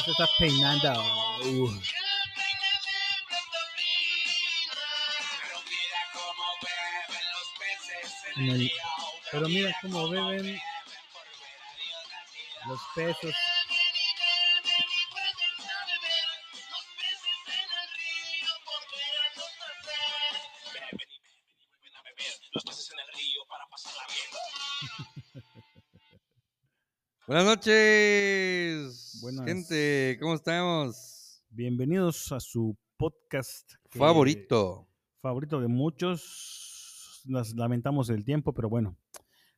Entonces estás peinando. Uh. El- Pero mira cómo beben los pesos. Buenas noches, Buenas. gente, ¿cómo estamos? Bienvenidos a su podcast que- Favorito. favorito de muchos. Nos lamentamos el tiempo, pero bueno,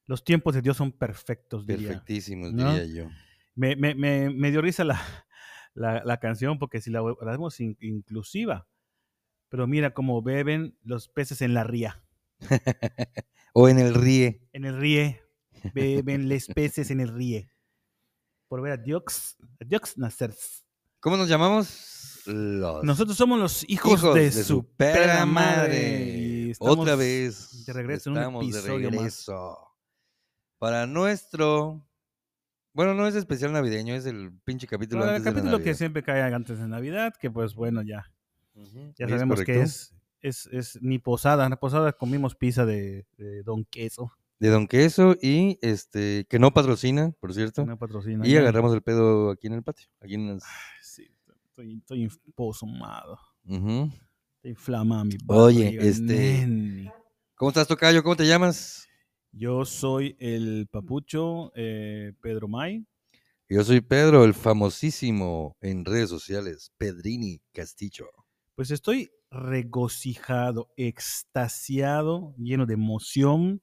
los tiempos de Dios son perfectos, diría. Perfectísimos, ¿No? diría yo. Me, me, me, me dio risa la, la, la canción porque si la, la hacemos in- inclusiva. Pero mira cómo beben los peces en la ría. O en el ríe. En el ríe. Beben los peces en el ríe. Por ver a Dios, a Dios nacer. ¿Cómo nos llamamos? Los Nosotros somos los hijos, de, su perra madre. Estamos Otra vez. De regreso en un de episodio más. regreso. Para nuestro. Bueno, no es especial navideño, es el pinche capítulo Bueno, el de capítulo que siempre cae antes de Navidad, que pues bueno, ya, ya ¿es sabemos que correcto? es, es, es ni posada. En la posada comimos pizza de, de Don Queso. De Don Queso y este. Que no patrocina, por cierto. No patrocina. y agarramos el pedo aquí en el patio. Aquí en las. Sí, estoy, estoy empozomado. Ujú. Estoy inflamado mi Oye, este-. ¿Cómo estás, Tocayo? ¿Cómo te llamas? Yo soy el papucho eh, Pedro May. Yo soy Pedro, el famosísimo en redes sociales, Pedrini Castillo. Pues estoy regocijado, extasiado, lleno de emoción,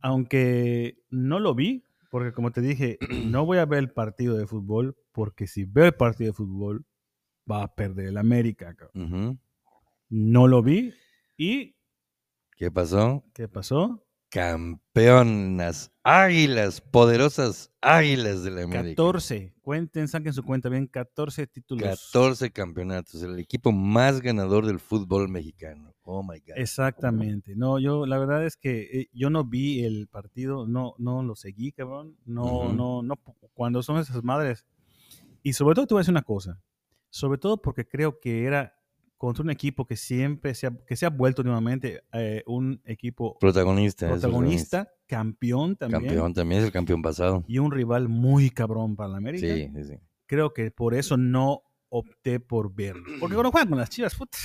Aunque no lo vi, porque como te dije, no voy a ver el partido de fútbol, porque si veo el partido de fútbol, va a perder el América. No lo vi y ¿Qué pasó? ¿qué pasó? Campeonas, águilas, poderosas águilas de la América. 14, cuenten, saquen su cuenta bien, 14 títulos. 14 campeonatos, el equipo más ganador del fútbol mexicano. Oh my God. Exactamente. No, yo la verdad es que eh, yo no vi el partido, no, no lo seguí, cabrón. No, no, no. Cuando son esas madres. Y sobre todo te voy a decir una cosa. Sobre todo porque creo que era contra un equipo que siempre se ha, que se ha vuelto nuevamente eh, un equipo Protagonista. protagonista, campeón también. Campeón también, es el campeón pasado. Y un rival muy cabrón para la América. Sí, sí, sí. Creo que por eso no opté por verlo. Porque cuando juegan con las chivas, puta,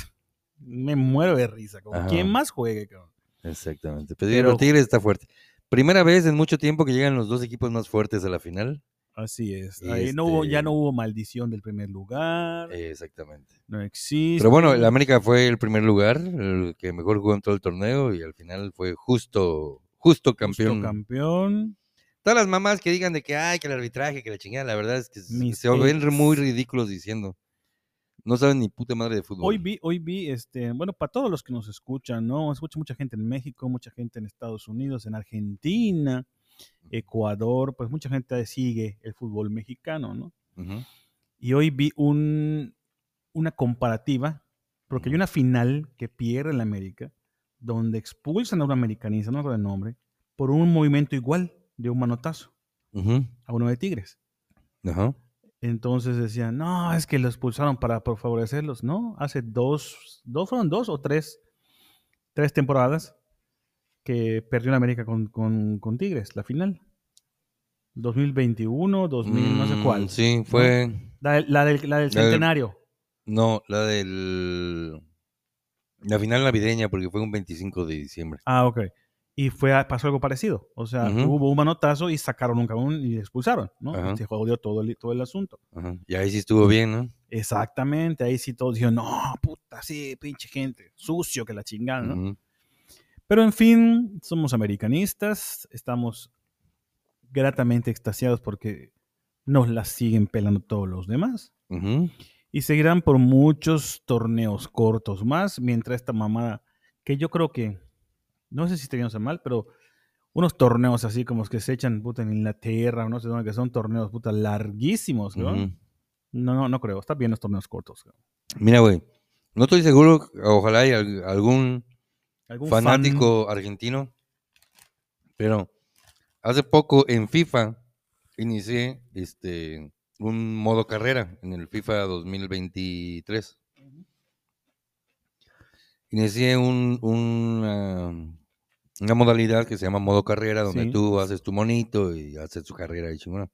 me muero de risa. Como. ¿Quién más juegue, cabrón? Exactamente. Pero, Pero- el Tigres está fuerte. Primera vez en mucho tiempo que llegan los dos equipos más fuertes a la final. Así es. Ahí no hubo, ya Este- no hubo maldición del primer lugar. Exactamente. no existe. Pero bueno, el América fue el primer lugar, el que mejor jugó en todo el torneo y al final fue justo, justo Justo campeón. campeón. Todas las mamás que digan de que ay, que el arbitraje, que la chingada, la verdad es que se- Mis se ven muy ridículos diciendo. No saben ni puta madre de fútbol. Hoy vi, hoy vi, este, bueno, para todos los que nos escuchan, ¿no? Escucha mucha gente en México, mucha gente en Estados Unidos, en Argentina, Ecuador, pues mucha gente sigue el fútbol mexicano, ¿no? Y hoy vi un, una comparativa, porque hay una final que pierde el América, donde expulsan a un americanista, no recuerdo el nombre, por un movimiento igual de un manotazo a uno de Tigres. Ajá. Entonces decían, no, es que lo expulsaron para favorecerlos. No, hace dos, dos fueron dos o tres, tres temporadas que perdió en América con, con, con Tigres, la final. 2021, 2000, no sé Mm, cuál. Sí, fue. La, del- la del, la del La del- centenario. No, la del. La final navideña, porque fue un 25 de diciembre. Ah, ok. Y fue, a- pasó algo parecido. O sea, hubo un manotazo y sacaron un cabrón y expulsaron, ¿no? Se jodió todo el, todo el asunto. Ajá. Y ahí sí estuvo bien, ¿no? Exactamente. Ahí sí todos dijeron, no, puta, sí, pinche gente, sucio que la chingada, ¿no? Pero en fin, somos americanistas, estamos gratamente extasiados porque nos la siguen pelando todos los demás. Y seguirán por muchos torneos cortos más, mientras esta mamada, que yo creo que, no sé si estoy bien o sea mal, pero unos torneos así como los que se echan puta en Inglaterra, no sé dónde, que son torneos puta larguísimos, ¿no? No, no, no creo, está bien los torneos cortos. Mira, güey. No estoy seguro, ojalá hay al- algún ¿Algún fan? fanático argentino, pero hace poco en FIFA inicié este, un modo carrera en el FIFA 2023. Inicié un, una, una modalidad que se llama modo carrera, donde Sí. tú haces tu monito y haces tu carrera y chingona.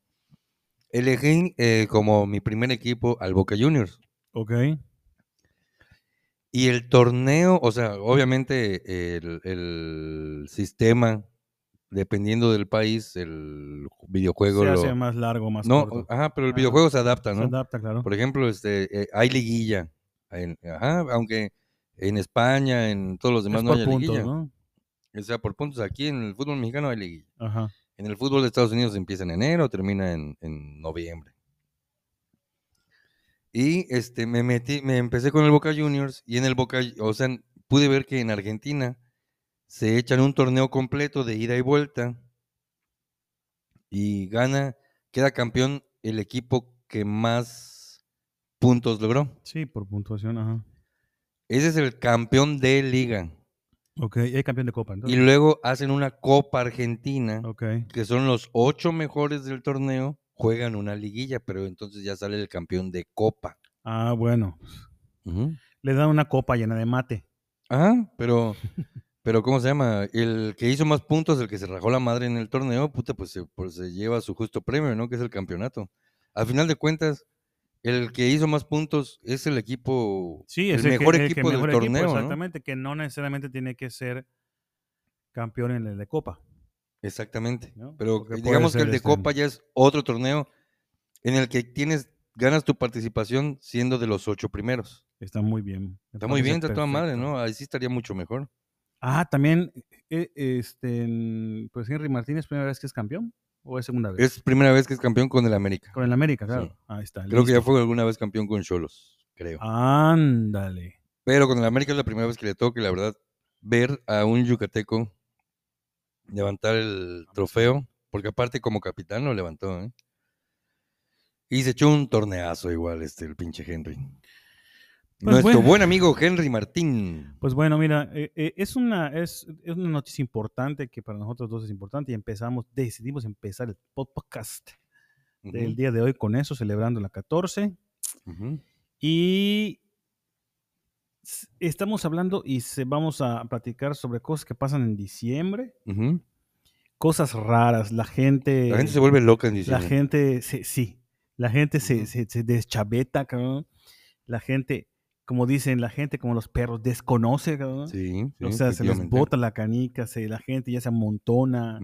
Elegí eh, como mi primer equipo al Boca Juniors. Ok. Y el torneo, o sea, obviamente el, el sistema, dependiendo del país, el videojuego Se lo... hace más largo, más no, corto. ajá, pero el Ajá. videojuego se adapta, Se ¿no? adapta, claro. Por ejemplo, este, eh, hay liguilla. en- ajá, aunque en España, en todos los demás es no puntos, liguilla. ¿no? O sea, por puntos. Aquí en el fútbol mexicano hay liguilla. Ajá. En el fútbol de Estados Unidos empieza en enero, termina en, en noviembre. Y este, me metí, me empecé con el Boca Juniors y en el Boca, o sea, pude ver que en Argentina se echan un torneo completo de ida y vuelta y gana, queda campeón el equipo que más puntos logró. Sí, por puntuación, ajá. Ese es el campeón de liga. Ok, y hay campeón de copa, Y entonces. luego hacen una Copa Argentina. Ok. que son los ocho mejores del torneo, juegan una liguilla, pero entonces ya sale el campeón de copa. Ah, bueno. Le dan una copa llena de mate. Ajá, pero, pero ¿cómo se llama? El que hizo más puntos, el que se rajó la madre en el torneo, puta, pues se, pues se lleva su justo premio, ¿no? Que es el campeonato. Al final de cuentas, el que hizo más puntos es el equipo, Sí, el es el mejor que equipo del mejor equipo, torneo, ¿no? Exactamente, que no necesariamente tiene que ser campeón en el de copa. Exactamente. ¿no? Pero Porque digamos que el de este, Copa ya es otro torneo en el que tienes, ganas tu participación siendo de los ocho primeros. Está muy bien. me Está muy bien, está toda madre. ¿no? Ahí sí estaría mucho mejor. Ah, también, eh, este, en- pues Henry Martínez, primera vez que es campeón o es segunda vez. Es primera vez que es campeón con el América. Con el América, claro. Sí. Ahí está. Creo que ya fue alguna vez campeón con Cholos, creo. Ándale. Pero con el América es la primera vez que le toca, y la verdad, ver a un yucateco levantar el trofeo, porque aparte como capitán lo levantó, ¿eh? Y se echó un torneazo igual, este, el pinche Henry. Pues Nuestro bueno. buen amigo Henry Martín. Pues bueno, mira, eh, eh, es, una, es, es una noticia importante que para nosotros dos es importante y empezamos, decidimos empezar el podcast del día de hoy con eso, celebrando la 14. ujú. Y estamos hablando y se, vamos a platicar sobre cosas que pasan en diciembre, cosas raras, la gente... La gente se vuelve loca en La diciembre. gente, se- sí, la gente se, Ujú. se, se deschaveta, cabrón. La gente, como dicen, la gente como los perros desconoce, cabrón. Sí, sí, o sea, se les bota la canica, se, la gente ya se amontona.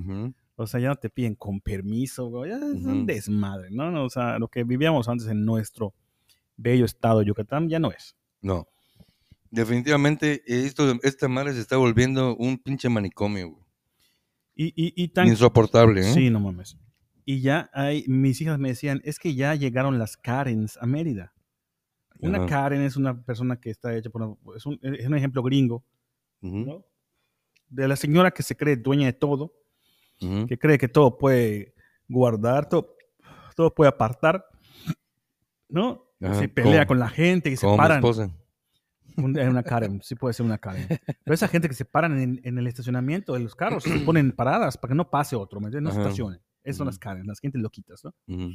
O sea, ya no te piden con permiso, güey, ya es un desmadre, ¿no? No, O sea, lo que vivíamos antes en nuestro bello estado de Yucatán ya no es. No. Definitivamente, esto, esta madre se está volviendo un pinche manicomio, güey. Y, y, y tan... Insoportable, ¿eh? Sí, no mames. Y ya hay, mis hijas me decían, es que ya llegaron las Karens a Mérida. Una Ajá. Karen es una persona que está hecha por una- es, un, es un ejemplo gringo. De la señora que se cree dueña de todo, que cree que todo puede guardar, todo, todo puede apartar, ¿no? Ajá, se pelea con la gente y se paran. esposa. Un- es una Karen, sí puede ser una Karen. Pero esa gente que se paran en, en el estacionamiento de los carros, se ponen paradas para que no pase otro, ¿me entiendes? No Ajá. estacionen. Esas son las Karen, las gente loquitas, ¿no? Ujú.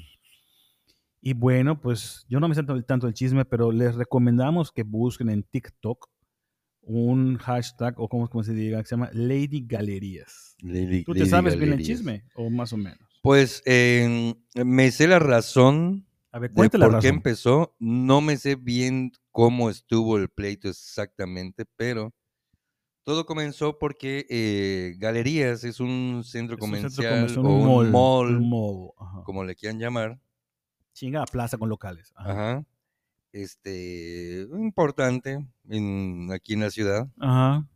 Y bueno, pues yo no me sé tanto, tanto el chisme, pero les recomendamos que busquen en TikTok un hashtag o como, como se diga, que se llama Lady Galerías. Lady- ¿Tú te Lady sabes bien el Galerías. chisme o más o menos? Pues eh, me sé la razón A ver, de por qué empezó. No me sé bien cómo estuvo el pleito exactamente, pero todo comenzó porque eh, Galerías es un centro Es un comercial centro comercial, o un mall, un mall, ajá. como le quieran llamar. Chinga, plaza con locales. Ajá. Ajá. Este, importante en- aquí en la ciudad. Ajá.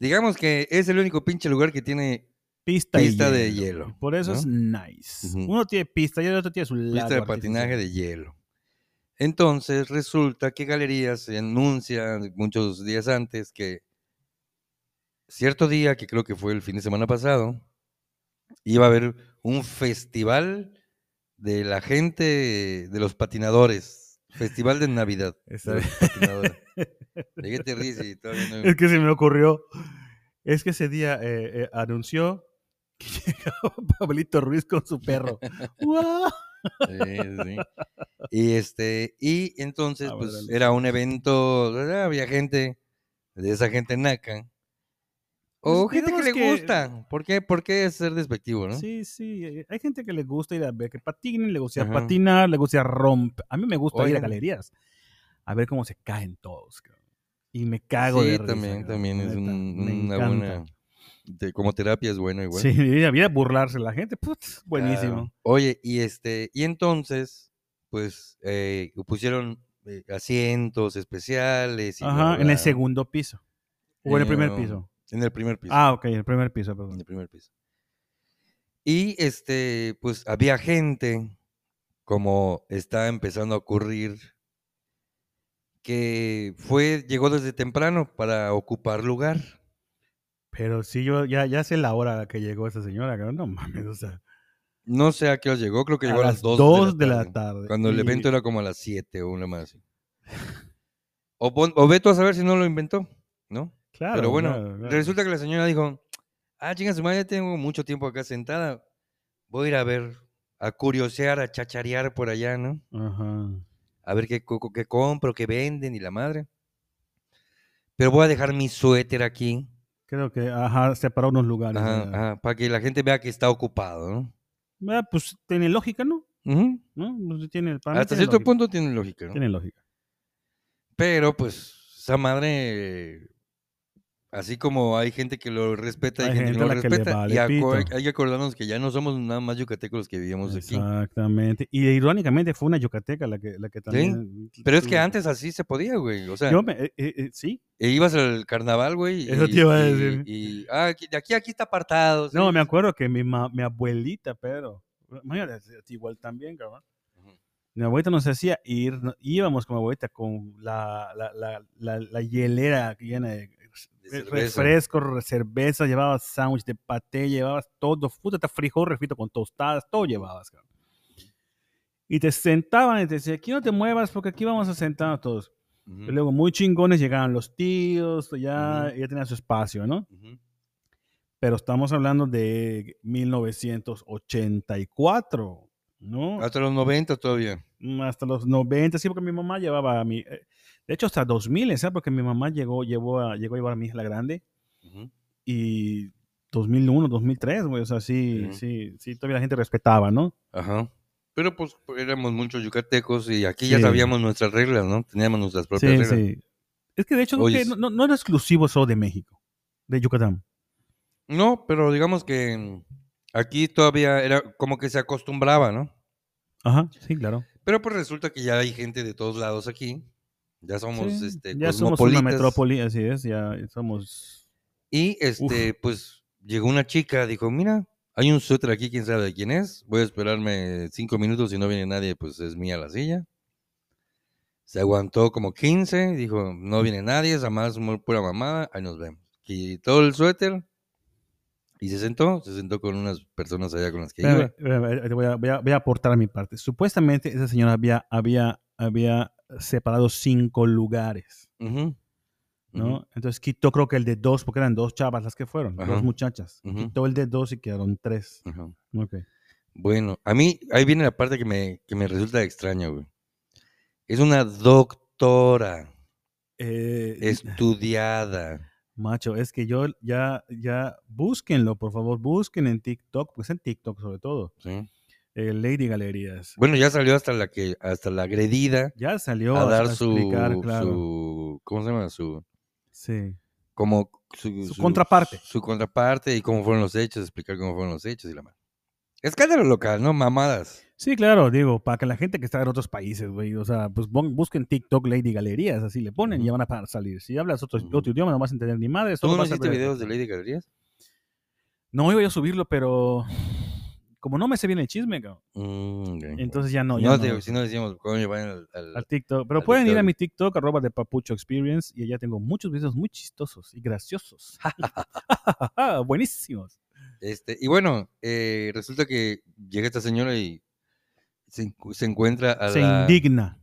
Digamos que es el único pinche lugar que tiene Pista, de hielo. Por eso ¿no? es nice. Uno tiene pista y el otro tiene su lago pista de patinaje de hielo. Entonces resulta que Galerías se anuncia muchos días antes que cierto día, que creo que fue el fin de semana pasado, iba a haber un festival de la gente, de los patinadores. Festival de Navidad. de Está los bien. patinadores. ¿De qué te ríes? si todavía no- Es que se me ocurrió. Es que ese día eh, eh, anunció que llegaba Pablito Ruiz con su perro. Sí, sí. Y este, y entonces, Ah, pues, era un evento, ¿verdad? había gente, de esa gente naca. O Pues, gente que le que- gusta. ¿Por qué, ¿Por qué ser despectivo, no? Sí, sí. eh, Hay gente que le gusta ir a ver que patinen, le gusta Ajá. patinar, le gusta romper. A mí me gusta ir a galerías a ver cómo se caen todos. cabrón. Y me cago sí, de risa. también, cabrón, también es un- una buena. De- como terapia es bueno igual. Sí, ir a, ir a burlarse la gente, putz, buenísimo. Oye, y este, y entonces, pues, eh, pusieron eh, asientos especiales. Y Ajá, bla, en el segundo piso. O en el primer piso. En el primer piso. Ah, ok, en el primer piso, En perdón. el primer piso. Y este, pues había gente, como está empezando a ocurrir, que fue, llegó desde temprano para ocupar lugar. Pero sí, yo ya, ya sé la hora a la que llegó esa señora, cabrón. No mames, o sea. No sé a qué hora llegó, creo que a llegó a las 2 dos de la tarde. Cuando el y- evento era como a las 7 o una más. así. O, pon- o ve tú a saber si no lo inventó, ¿no? Claro, Pero bueno, claro, claro. resulta que la señora dijo, ah, chinga su madre, ya tengo mucho tiempo acá sentada, voy a ir a ver, a curiosear, a chacharear por allá, ¿no? Ajá. A ver qué, qué compro, qué venden y la madre. Pero voy a dejar mi suéter aquí, Creo que, ajá, separó unos lugares. ajá, ajá, para que la gente vea que está ocupado, ¿no? Ah, pues tiene lógica, ¿no? Pues, tiene, para mí Hasta tiene cierto lógica. punto tiene lógica, ¿no? Tiene lógica. Pero pues esa madre, así como hay gente que lo respeta, hay, Hay gente, gente que no lo que respeta. vale y aco- pito. hay que acordarnos que ya no somos nada más yucatecos los que vivimos aquí. Exactamente. Y irónicamente fue una yucateca la que, la que también. Pero es que antes así se podía, güey. O sea, Yo me, eh, eh, eh, sí. e ibas al carnaval, güey. Eso y- te iba a y- decir. Y, ah, aquí- de aquí a aquí está apartado. No, me acuerdo que mi, ma- mi abuelita, pero. Imagínate, igual también, cabrón. Mi abuelita nos hacía ir, no- íbamos con mi abuelita con la, la, la, la, hielera llena de, cerveza. refrescos, re- cerveza, llevabas sándwich de paté, llevabas todo, puta, hasta frijol refrito con tostadas, todo llevabas, cabrón. Y te sentaban y te decían, aquí no te muevas porque aquí vamos a sentarnos todos. Ujú, Y luego, muy chingones, llegaban los tíos, ya, Ujú. ya tenían su espacio, ¿no? ujú. Pero estamos hablando de 1984, ¿no? Hasta los 90 todavía. Mm, hasta los 90, sí, porque mi mamá llevaba a mi... eh, De hecho, hasta 2000, ¿sabes? Porque mi mamá llegó, llevó a, llegó a llevar a mi hija la grande Ujú. y 2001, 2003, güey, o sea, sí, Sí. sí, sí, todavía la gente respetaba, ¿no? Ajá. Pero pues éramos muchos yucatecos y aquí ya sabíamos nuestras reglas, ¿no? Teníamos nuestras propias Sí, reglas. sí. Es que de hecho Oye, no, no, no era exclusivo solo de México, de Yucatán. No, pero digamos que aquí todavía era como que se acostumbraba, ¿no? Ajá, sí, claro. Pero pues resulta que ya hay gente de todos lados aquí. Ya somos Sí, este, ya somos una metrópoli, así es, ya somos... Y este, pues llegó una chica, dijo, mira, hay un suéter aquí, quién sabe de quién es. Voy a esperarme cinco minutos, si no viene nadie, pues es mía la silla. Se aguantó como 15, dijo, no viene nadie, es más pura mamada, ahí nos vemos. Quitó el suéter y se sentó, se sentó con unas personas allá con las que Espérame, iba. voy, a, voy a- voy a aportar a mi parte. Supuestamente esa señora había, había, había separado cinco lugares, ¿no? Entonces quitó creo que el de dos, porque eran dos chavas las que fueron, dos muchachas. Quitó el de dos y quedaron tres. ujú. Ok. Bueno, a mí, ahí viene la parte que me, que me resulta extraña, güey. Es una doctora Eh, estudiada. Macho, es que yo ya, ya, búsquenlo, por favor, busquen en TikTok, pues en TikTok sobre todo, ¿sí? Eh, Lady Galerías. Bueno, ya salió hasta la que, hasta la agredida Ya salió a dar su, explicar, claro. su, ¿cómo se llama? Su, Sí. como su, Su contraparte. Su contraparte y cómo fueron los hechos, explicar cómo fueron los hechos y la madre. Escándalo local, ¿no? Mamadas. Sí, claro, digo, para que la gente que está en otros países, güey, o sea, pues busquen TikTok Lady Galerías, así le ponen y ya van a salir. Si hablas otro, otro idioma, no vas a entender ni madre. ¿Tú no hiciste videos de Lady Galerías? No iba yo a subirlo, pero como no me sé bien el chisme, cabrón, Mm, entonces ya no, ya No, si no decíamos, coño, vayan al, al- al TikTok. Pero al pueden ir a mi TikTok, arroba de Papucho Experience, y allá tengo muchos videos muy chistosos y graciosos. Buenísimos. Este, y bueno, eh, resulta que llega esta señora y se, encu- se encuentra a Se la, indigna.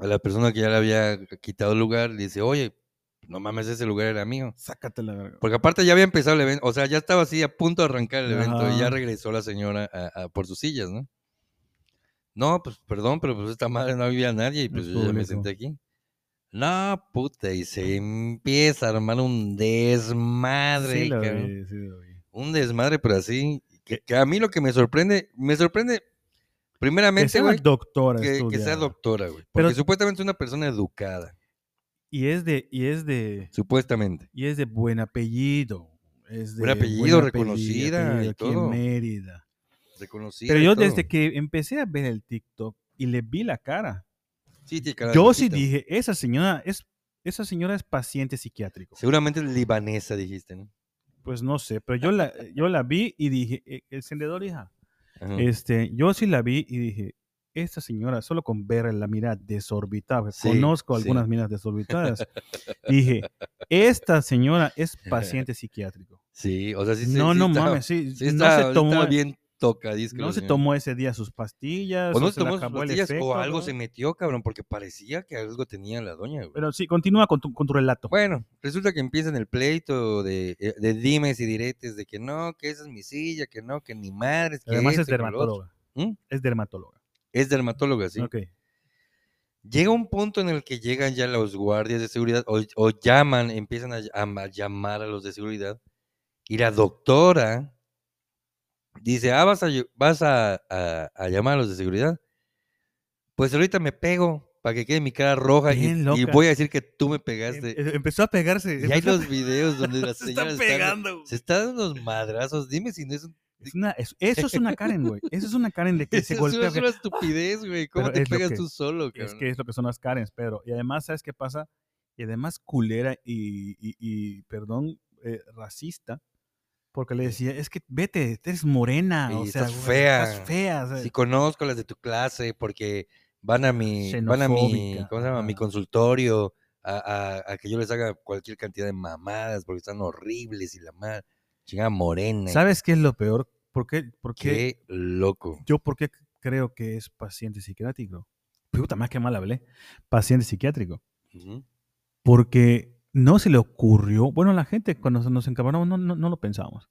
a la persona que ya le había quitado el lugar. Le dice, oye, no mames, ese lugar era mío. Sácate la verga. Porque aparte ya había empezado el evento, o sea, ya estaba así a punto de arrancar el evento y ya regresó la señora a- a- por sus sillas, ¿no? No, pues perdón, pero pues esta madre no había nadie y pues yo ya me senté aquí. No, puta, y se empieza a armar un desmadre, Sí, lo cabrón. vi, sí, lo vi. Un desmadre, pero así, que, que a mí lo que me sorprende, me sorprende Que primeramente, sea una güey, doctora que, que sea doctora, güey. Porque Pero- supuestamente es una persona educada, Y es de, y es de, supuestamente. y es de buen apellido. Es de Buen apellido, buen reconocida y aquí todo. en Mérida. Reconocida. Pero y yo desde que empecé a ver el TikTok y le vi la cara, Sí, cara yo sí dije, esa señora es, esa señora es paciente psiquiátrico. Seguramente es libanesa, dijiste, ¿no? Pues no sé, pero yo la, yo la vi y dije, "Eh, encendedor, hija. Ajá. Este, yo sí la vi y dije, esta señora, solo con ver la mirada desorbitada, Sí, conozco sí. algunas miradas desorbitadas, dije, esta señora es paciente psiquiátrico. Sí, o sea, sí, sí, no, sí no está- mames, sí, sí no se sí tomó, bien tocadisco. no se señora. tomó ese día sus pastillas, O no se tomó sus pastillas, efecto, o algo ¿no? se metió, cabrón, porque parecía que algo tenía la doña, güey. Pero sí, continúa con tu, con tu relato. Bueno, resulta que empieza en el pleito de, eh, de dimes y diretes de que no, que esa es mi silla, que no, que ni madres, que Además es esto, dermatóloga. ¿Mm? Es dermatóloga. Es dermatóloga, sí. Ok. Llega un punto en el que llegan ya los guardias de seguridad o, o llaman, empiezan a, a ma- llamar a los de seguridad y la doctora dice, ah, vas a, vas a, a- a llamar a los de seguridad. Pues ahorita me pego para que quede mi cara roja y, voy a decir que tú me Em- pegaste. em- empezó a pegarse. Y hay los videos donde la Se está señora está, pegando. se está dando unos madrazos. Dime si no es un... Es una- es- eso es una Karen, güey. Eso es una Karen de que se Eso es golpea. una estupidez, güey. ¿Cómo Pero te es pegas que- tú solo, Es cabrón? que es lo que son las Karens, pero. Y además, ¿sabes qué pasa? Y además, culera y, y- y, perdón, eh, racista. Porque le decía, es que vete, eres morena. o Y sea, estás fea. Estás fea. o Sí, conozco las de tu clase porque van a mi, van a mi, ¿cómo se llama? Mi consultorio a, a- a que yo les haga cualquier cantidad de mamadas porque están horribles y la madre, chingada morena. ¿Sabes qué es lo peor? ¿Por qué? ¿Por qué? Qué loco. Yo, ¿por qué creo que es paciente psiquiátrico? Puta, más que mal hablé. Paciente psiquiátrico. Porque no se le ocurrió, bueno, la gente cuando nos encabronamos no, no, no lo pensábamos,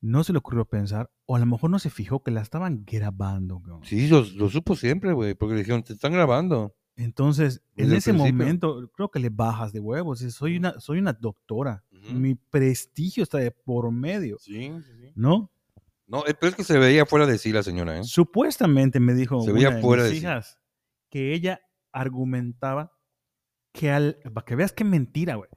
no se le ocurrió pensar, o a lo mejor no se fijó que la estaban grabando. Sí, lo, lo supo siempre, güey, porque le dijeron, te están grabando. Entonces, en Desde ese principio. momento, creo que le bajas de huevos. Soy una, soy una doctora. Mi prestigio está de por medio, Sí, sí, sí. ¿no? No, eh, pero es que se veía fuera de sí la señora, ¿eh? Supuestamente me dijo Se veía una de fuera mis de sí. hijas que ella argumentaba que al, para que veas qué mentira, güey,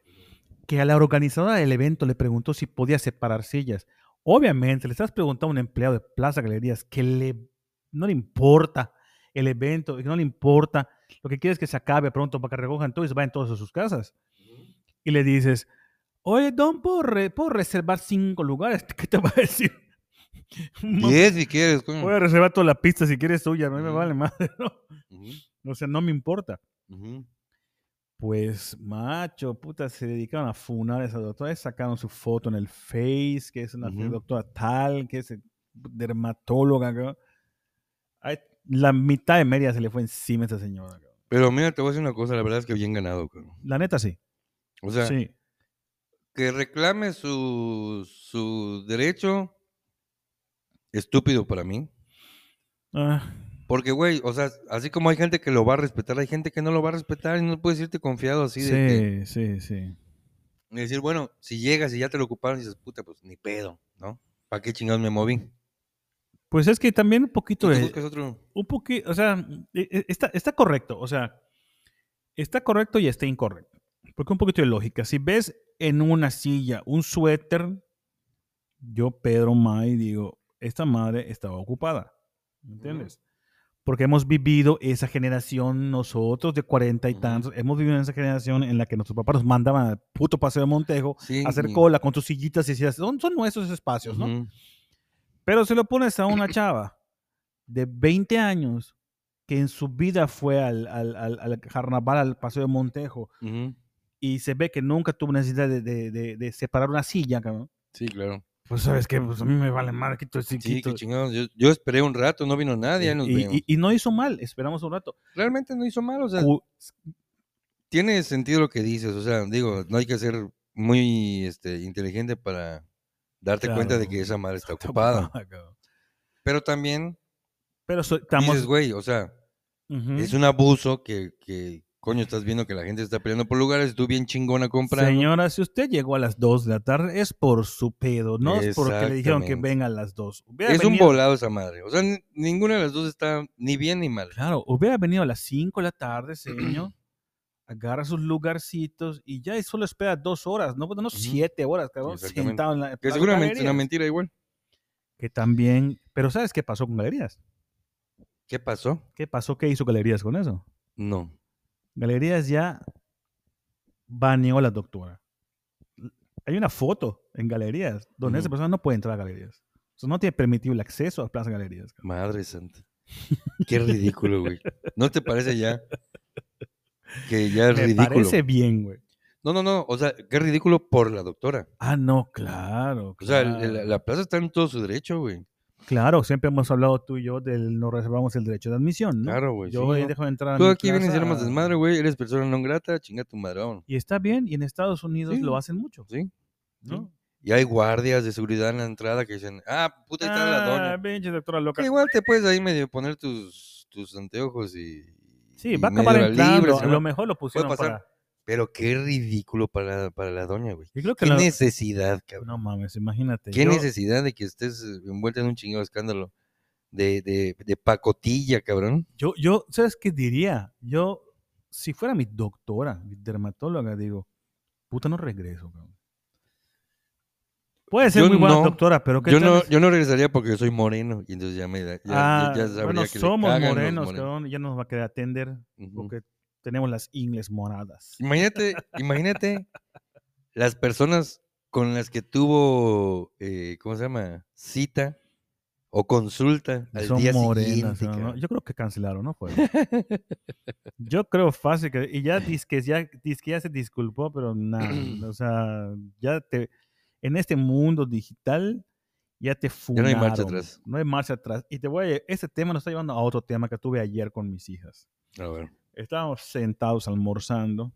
que a la organizadora del evento le preguntó si podía separar sillas. Obviamente, le estás preguntando a un empleado de Plaza Galerías que le, no le importa el evento, que no le importa, lo que quiere es que se acabe pronto para que recojan todo y se vayan todos a sus casas. Y le dices, oye, Don, ¿puedo, re- puedo reservar cinco lugares? ¿Qué te va a decir? No, Diez si quieres, coño. Voy a reservar toda la pista si quieres tuya, no me Ujú. vale madre, ¿no? O sea, no me importa. Pues, macho, puta, se dedicaron a funar a esa doctora. Sacaron su foto en el Face, que es una doctora tal, que es dermatóloga. cabrón. Ay, la mitad de media se le fue encima a esa señora. cabrón. Pero mira, te voy a decir una cosa, la verdad es que bien ganado, cabrón. La neta, sí. O sea, sí. Que reclame su, su derecho, estúpido para mí. Ah, Porque, güey, o sea, así como hay gente que lo va a respetar, hay gente que no lo va a respetar y no puedes irte confiado así de sí, sí, sí. y decir, bueno, si llegas y ya te lo ocuparon, dices, puta, pues ni pedo, ¿no? ¿Para qué chingados me moví? Pues es que también un poquito de, otro. un poquito, o sea, e- e- está, está correcto, o sea, está correcto y está incorrecto. Porque un poquito de lógica. Si ves en una silla un suéter, yo, Pedro May, digo, esta madre estaba ocupada. ¿Me ¿Entiendes? Porque hemos vivido esa generación, nosotros de cuarenta y tantos, hemos vivido en esa generación en la que nuestros papás nos mandaban al puto paseo de Montejo Sí, a hacer cola con tus sillitas y decías, son, son nuestros espacios, ¿no? Pero se lo pones a una chava de 20 años que en su vida fue al, al, al- al carnaval, al paseo de Montejo. Y se ve que nunca tuvo necesidad de, de- de- de separar una silla, cabrón. Sí, claro. Pues, ¿sabes qué? Pues a mí me vale madre, quito Sí, quito. qué chingados. Yo, yo esperé un rato, no vino nadie, y, vemos. y- y no hizo mal, esperamos un rato. Realmente no hizo mal, o sea, tiene sentido lo que dices, o sea, digo, no hay que ser muy este, inteligente para darte cuenta de que esa madre está ocupada. Pero también Pero so- estamos. dices, güey, o sea, es un abuso que, que, coño, estás viendo que la gente está peleando por lugares, tú bien chingona comprando. Señora, si usted llegó a las 2 de la tarde, es por su pedo, no es porque le dijeron que venga a las 2. Hubiera es un volado esa madre. O sea, ni- ninguna de las dos está ni bien ni mal. Claro, hubiera venido a las 5 de la tarde, señor. agarra sus lugarcitos y ya y solo espera dos horas, no, no siete horas, cabrón, sentado en la Que seguramente es una mentira igual. Que también, pero ¿sabes qué pasó con Galerías? ¿Qué pasó? ¿Qué pasó? ¿Qué hizo Galerías con eso? No. Galerías ya baneó a la doctora. Hay una foto en Galerías donde esa persona no puede entrar a Galerías. O sea, no tiene permitido el acceso a Plaza Galerías. cabrón. Madre santa. Qué ridículo, güey. ¿No te parece ya? Que ya es Me ridículo. parece bien, güey. No, no, no. O sea, qué ridículo por la doctora. Ah, no, claro. O sea, la plaza está en todo su derecho, güey. Claro, siempre hemos hablado tú y yo del no reservamos el derecho de admisión, ¿no? Claro, güey. Yo sí, ¿no? dejado entrar a Tú mi aquí vienes y plaza armas desmadre, güey. Eres persona no grata, chinga tu madre, vámonos. Y está bien, y en Estados Unidos Sí. lo hacen mucho, ¿Sí? ¿no? Y hay guardias de seguridad en la entrada que dicen, ah, puta, ahí está la Ah, doña. pinche doctora loca. Igual te puedes ahí medio poner tus, tus anteojos y. Sí, y va a acabar entrando. a lo mejor lo pusieron para... Pero qué ridículo para la, para la doña, güey. Yo creo que Qué la- necesidad, cabrón. No mames, imagínate. Qué yo- necesidad de que estés eh, envuelta en un chingado escándalo de, de, de pacotilla, cabrón. Yo, yo, ¿sabes qué diría? Yo, si fuera mi doctora, mi dermatóloga, digo, puta, no regreso, cabrón. Puede ser Yo muy buena no, doctora, pero ¿qué Yo no, yo no regresaría porque soy moreno y entonces ya me da. Ya, Ah, ya sabría bueno, que somos morenos, cabrón, ya nos va a querer atender Ujú. porque tenemos las ingles moradas. Imagínate, imagínate las personas con las que tuvo, eh, ¿cómo se llama? Cita o consulta al Son día morenas, siguiente. ¿no? cabrón. Yo creo que cancelaron, ¿no? Fue. Yo creo fácil que. Y ya dice que ya, ya se disculpó, pero nada. o sea, ya te. En este mundo digital, ya te Ya funaron. no hay marcha atrás. No hay marcha atrás. Y te voy a. Este tema nos está llevando a otro tema que tuve ayer con mis hijas. A ver. Estábamos sentados almorzando.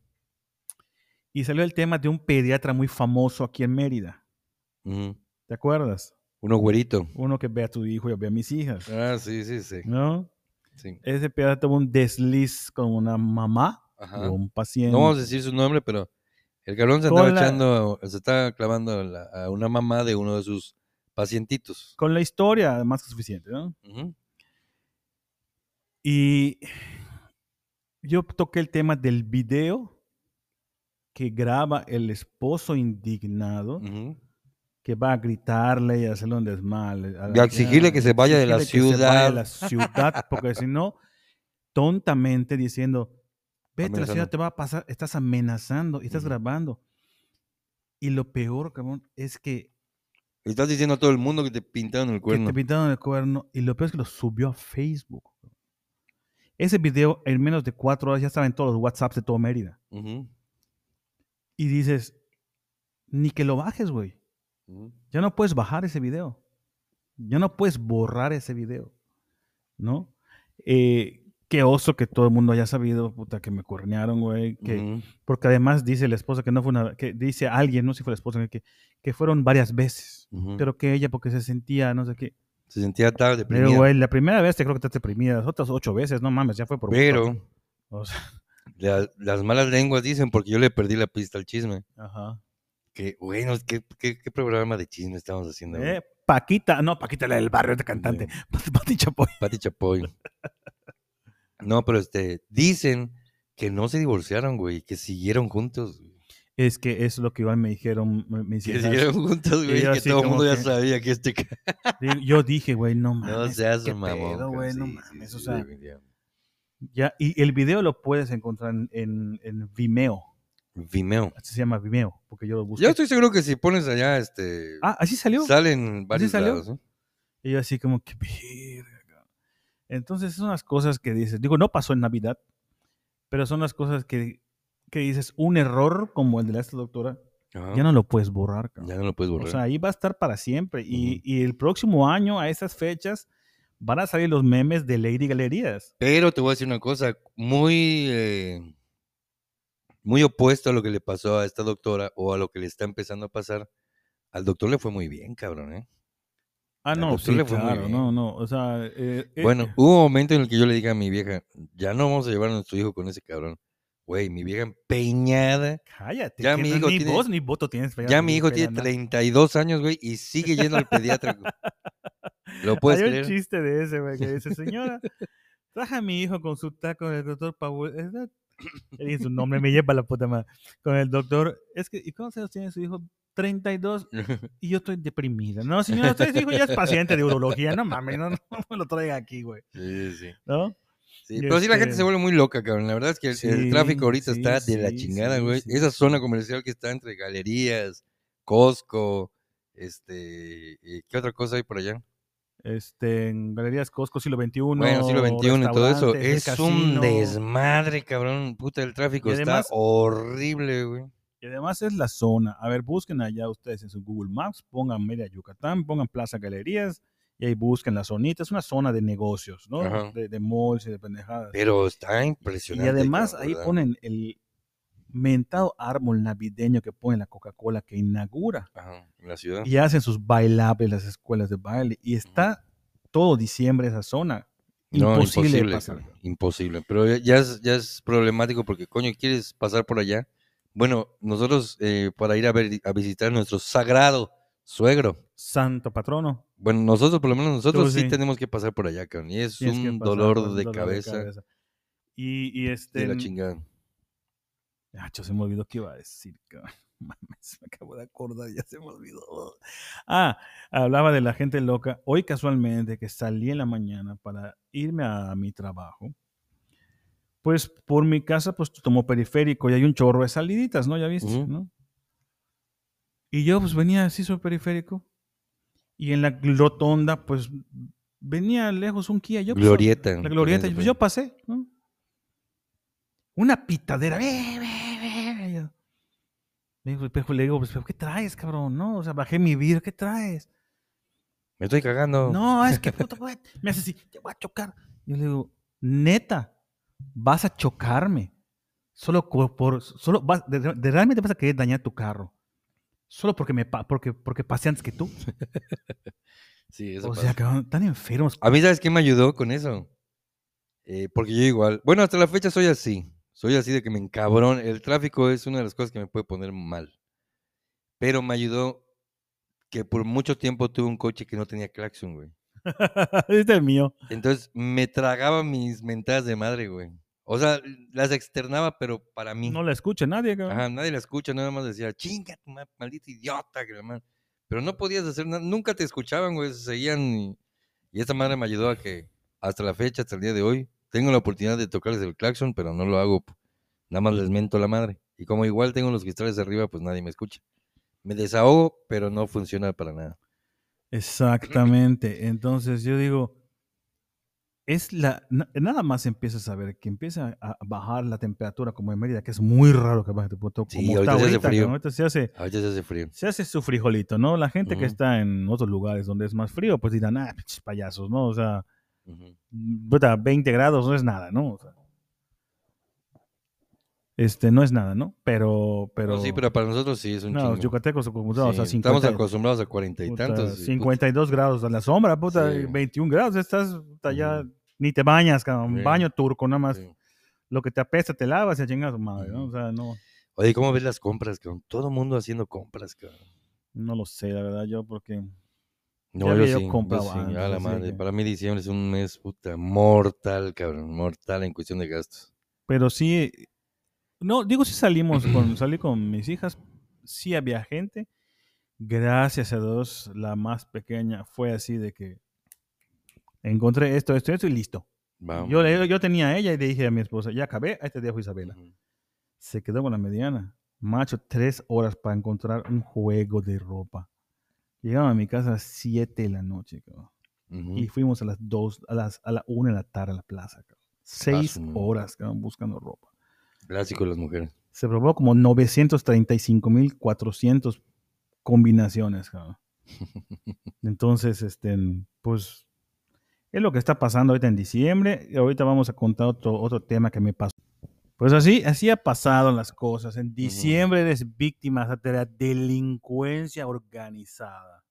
Y salió el tema de un pediatra muy famoso aquí en Mérida. ¿Te acuerdas? Uno güerito. Uno que ve a tu hijo y ve a mis hijas. Ah, sí, sí, sí. ¿No? sí. ese pediatra tuvo un desliz con una mamá Ajá. un paciente. No vamos a decir su nombre, pero el cabrón se la- echando, se estaba clavando a, la- a una mamá de uno de sus pacientitos. Con la historia, más que suficiente, ¿no? Y yo toqué el tema del video que graba el esposo indignado, Ujú. que va a gritarle y hacerle un desmal. Y a exigirle que se vaya de la que se vaya de ciudad. la ciudad, porque si no, tontamente diciendo, vete a la ciudad, te va a pasar, estás amenazando y estás Ujú. grabando. Y lo peor, cabrón, es que estás diciendo a todo el mundo que te pintaron el que cuerno. te pintaron el cuerno y lo peor es que lo subió a Facebook. Ese video en menos de cuatro horas ya estaba en todos los WhatsApps de todo Mérida. Ujú. Y dices, ni que lo bajes, güey. Ya no puedes bajar ese video. Ya no puedes borrar ese video. ¿No? Eh, qué oso que todo el mundo haya sabido, puta, que me cuernearon, güey. Que. Porque además dice la esposa que no fue una, que dice alguien, no sé si fue la esposa, que, que fueron varias veces. Ujú. Pero que ella porque se sentía, no sé qué. Se sentía tarde, Pero, deprimida. güey, la primera vez te creo que estás deprimida, las otras ocho veces, no mames, ya fue por. Pero O sea, la- las malas lenguas dicen, porque yo le perdí la pista al chisme, ajá. que, bueno, ¿qué, qué, qué programa de chisme estamos haciendo? Eh, Paquita, no, Paquita, la del barrio de cantante. Pati Chapoy. Pati Chapoy. No, pero este, dicen que no se divorciaron, güey, que siguieron juntos. güey. Es que es lo que igual me dijeron me- mis Que hijas. siguieron juntos, güey, yo que así todo el mundo ya que- sabía que este... Yo dije, güey, no No mames. seas qué mamón. pedo, güey, no sí, sí, mames. sí, o sea, ya, y el video lo puedes encontrar en, en, en Vimeo. Vimeo. Así se llama Vimeo, porque yo lo busqué. Yo estoy seguro que si pones allá, este... Ah, así salió. Salen varios salió? lados, ¿no? Y yo así como que, verga, cabrón". Entonces son las cosas que dices. Digo, no pasó en Navidad, pero son las cosas que, que dices, un error como el de la esta doctora, Ajá. ya no lo puedes borrar, cabrón. Ya no lo puedes borrar. O sea, ahí va a estar para siempre. y, y el próximo año, a esas fechas, van a salir los memes de Lady Galerías. Pero te voy a decir una cosa muy... eh, muy opuesto a lo que le pasó a esta doctora o a lo que le está empezando a pasar. Al doctor le fue muy bien, cabrón, ¿eh? Ah, no, sí, le fue muy claro, bien. no, no, o sea... eh, eh, Bueno, eh, hubo un momento en el que yo le dije a mi vieja, ya no vamos a llevar a nuestro hijo con ese cabrón. Güey, mi vieja empeñada. cállate, ya mi no- hijo ni tiene- voz ni voto tienes. Ya mi hijo tiene 32 años, güey, y sigue yendo al pediatra. ¿Lo puedes Hay un chiste de ese, güey, que dice, señora, traje a mi hijo con su taco del doctor Paul. Dije su nombre, me lleva la puta madre. Con el doctor, es que, ¿y cuántos años tiene su hijo? 32 y yo estoy deprimida. No, señora, usted hijo ya es paciente de urología. No mames, no, no me lo traiga aquí, güey. Sí, sí. ¿No? Sí, pero sí la gente Este- se vuelve muy loca, cabrón. La verdad es que el, tráfico ahorita sí, está de la chingada, güey. Esa zona comercial que está entre galerías, Costco, este, ¿y ¿qué otra cosa hay por allá? Este, en Galerías Costco, siglo XXI. Bueno, siglo XXI y todo eso. Es un desmadre, cabrón. Puta, el tráfico además- está horrible, güey. Y además es la zona. A ver, busquen allá ustedes en su Google Maps, pongan Media Yucatán, pongan Plaza Galerías y ahí busquen la zonita. Es una zona de negocios, ¿no? Ajá. De, de malls y de pendejadas. Pero está y impresionante. además cabrón, ahí ponen el mentado árbol navideño que pone la Coca-Cola que inaugura. Ajá, la ciudad. Y hacen sus bailables las escuelas de baile. Y está todo diciembre esa zona. No, Imposible, de imposible, pasar. imposible. Pero ya- ya es, ya es problemático porque, coño, ¿quieres pasar por allá? Bueno, nosotros eh, para ir a, ver, a visitar nuestro sagrado suegro. Santo patrono. Bueno, nosotros, por lo menos nosotros sí. sí. tenemos que pasar por allá, cabrón. Y es Tienes un pasar dolor, un de, dolor cabeza Y, y este. de la chingada. Acho, se me olvidó qué iba a decir. cabrón. Mames, me acabo de acordar, ya se me olvidó. Ah, hablaba de la gente loca. Hoy casualmente que salí en la mañana para irme a mi trabajo. Pues por mi casa, pues tomo periférico y hay un chorro de saliditas, ¿no? Ya viste. ¿no? Y yo pues venía así sobre periférico y en la rotonda pues venía lejos un Kia. Yo, pues, Glorieta. la glorieta, pues yo pasé, ¿no? Una pitadera. "Ve, ve, ve", Le digo, pues, ¿pero ¿qué traes, cabrón? No, o sea, bajé mi vidrio, ¿qué traes? Me estoy cagando. No, es que puto, güey, me hace así, te voy a chocar. Yo le digo, neta, vas a chocarme. Solo por, solo vas, de, de- realmente vas a querer dañar tu carro. Solo porque me pa- porque, porque pasé antes que tú. Sí, eso O pasa. sea, cabrón, tan enfermos. A mí, ¿sabes qué me ayudó con eso? Eh, porque yo igual, bueno, hasta la fecha soy así. Soy así de que me encabrón. El tráfico es una de las cosas que me puede poner mal. Pero me ayudó que por mucho tiempo tuve un coche que no tenía claxon, güey. este es el mío. Entonces me tragaba mis mentadas de madre, güey. O sea, las externaba, pero para mí. No la escucha nadie, cabrón. Ajá, nadie la escucha, nada más decía, chinga tu ma- maldito idiota, madre". Pero no podías hacer nada, nunca te escuchaban, güey, se seguían. Y, y esta madre me ayudó a que hasta la fecha, hasta el día de hoy, tengo la oportunidad de tocarles el claxon, pero no lo hago, nada más les mento la madre. Y como igual tengo los cristales arriba, pues nadie me escucha. Me desahogo, pero no funciona para nada. Exactamente. Entonces yo digo, es la na- nada más empiezas a ver que empieza a bajar la temperatura como en Mérida, que es muy raro que baje tu puto Sí, como está ahorita se hace ahorita, frío. ahorita se hace Ahorita se hace frío. se hace su frijolito, ¿no? La gente que está en otros lugares donde es más frío, pues dirán, ah, payasos, ¿no? O sea, puta, 20 grados no es nada, ¿no? O sea, este, no es nada, ¿no? Pero, pero, No, sí, pero para nosotros sí es un no, chingo. los yucatecos acostumbrados Sí, a 50, estamos acostumbrados a cuarenta y puta, tantos. y, puta, 52 grados a la sombra, puta, Sí. 21 grados, estás puta, ya, Ujú. ni te bañas, cabrón, Sí. baño turco, nada más. Lo que te apesta te lavas y a tu madre, ¿no? O sea, no, Oye, ¿cómo ves las compras, cabrón? Todo el mundo haciendo compras, cabrón. no lo sé, la verdad, yo, porque No, Ya yo yo sí, yo comprado sí, antes, a la madre. que- Para mí diciembre es un mes, puta, mortal, cabrón, mortal en cuestión de gastos. Pero sí, no, digo si salimos con, salí con mis hijas, sí había gente. Gracias a Dios, la más pequeña fue así de que encontré esto, esto, esto y listo. Vamos. Yo, yo tenía a ella y le dije a mi esposa, ya acabé, ahí te dejo Isabela. Ujú. Se quedó con la mediana. Macho, tres horas para encontrar un juego de ropa. Llegamos a mi casa a las 7 de la noche, cabrón. Y fuimos a las 2, a las a la 1 de la tarde a la plaza, cabrón. Seis horas, cabrón, buscando ropa. Clásico de las mujeres. Se probó como 935.400 combinaciones, cabrón. Entonces, este, pues, es lo que está pasando ahorita en diciembre. Y ahorita vamos a contar otro, otro tema que me pasó. Pues así, así ha pasado las cosas. En diciembre eres víctima de la delincuencia organizada.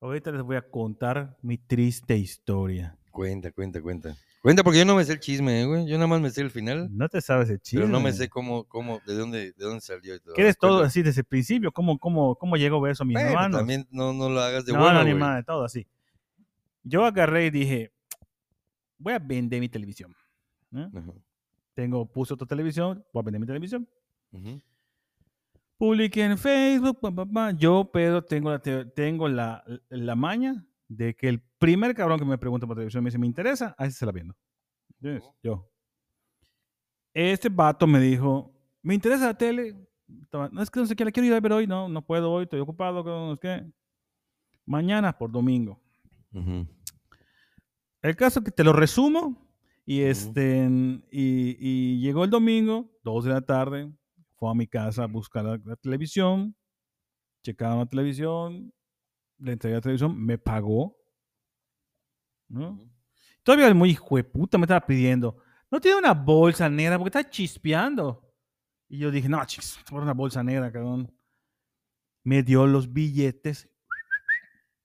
Ahorita les voy a contar mi triste historia. Cuenta, cuenta, cuenta. Cuenta porque yo no me sé el chisme, eh, güey. Yo nada más me sé el final. No te sabes el chisme. Pero no me sé cómo, cómo, de dónde, de dónde salió y todo. ¿Quieres todo así desde el principio? ¿Cómo, cómo, cómo llegó eso a mis Bueno, hermanos? también no, no lo hagas de no, huevo, no, güey. madre, todo así. Yo agarré y dije, voy a vender mi televisión. ¿no? Ajá, Tengo, puse otra televisión, voy a vender mi televisión. ujú, Publiqué en Facebook, pa, pa, pa. yo, Pedro, tengo, la, te- tengo la, la maña de que el primer cabrón que me pregunta por televisión me dice, ¿me interesa? Ahí se la viendo. ¿Entiendes? Yo. Este vato me dijo, ¿me interesa la tele? No es que no sé qué, la quiero ir a ver hoy, no, no puedo hoy, estoy ocupado, no sé qué. Mañana por domingo. ujú. El caso que te lo resumo y este y, y llegó el domingo, 2 de la tarde, fue a mi casa a buscar la, la televisión, checaron la televisión, le entregué la televisión, me pagó, ¿no? Todavía el muy hijo de puta me estaba pidiendo, no tiene una bolsa negra porque está chispeando. Y yo dije, no, chis, por una bolsa negra, cabrón. Me dio los billetes.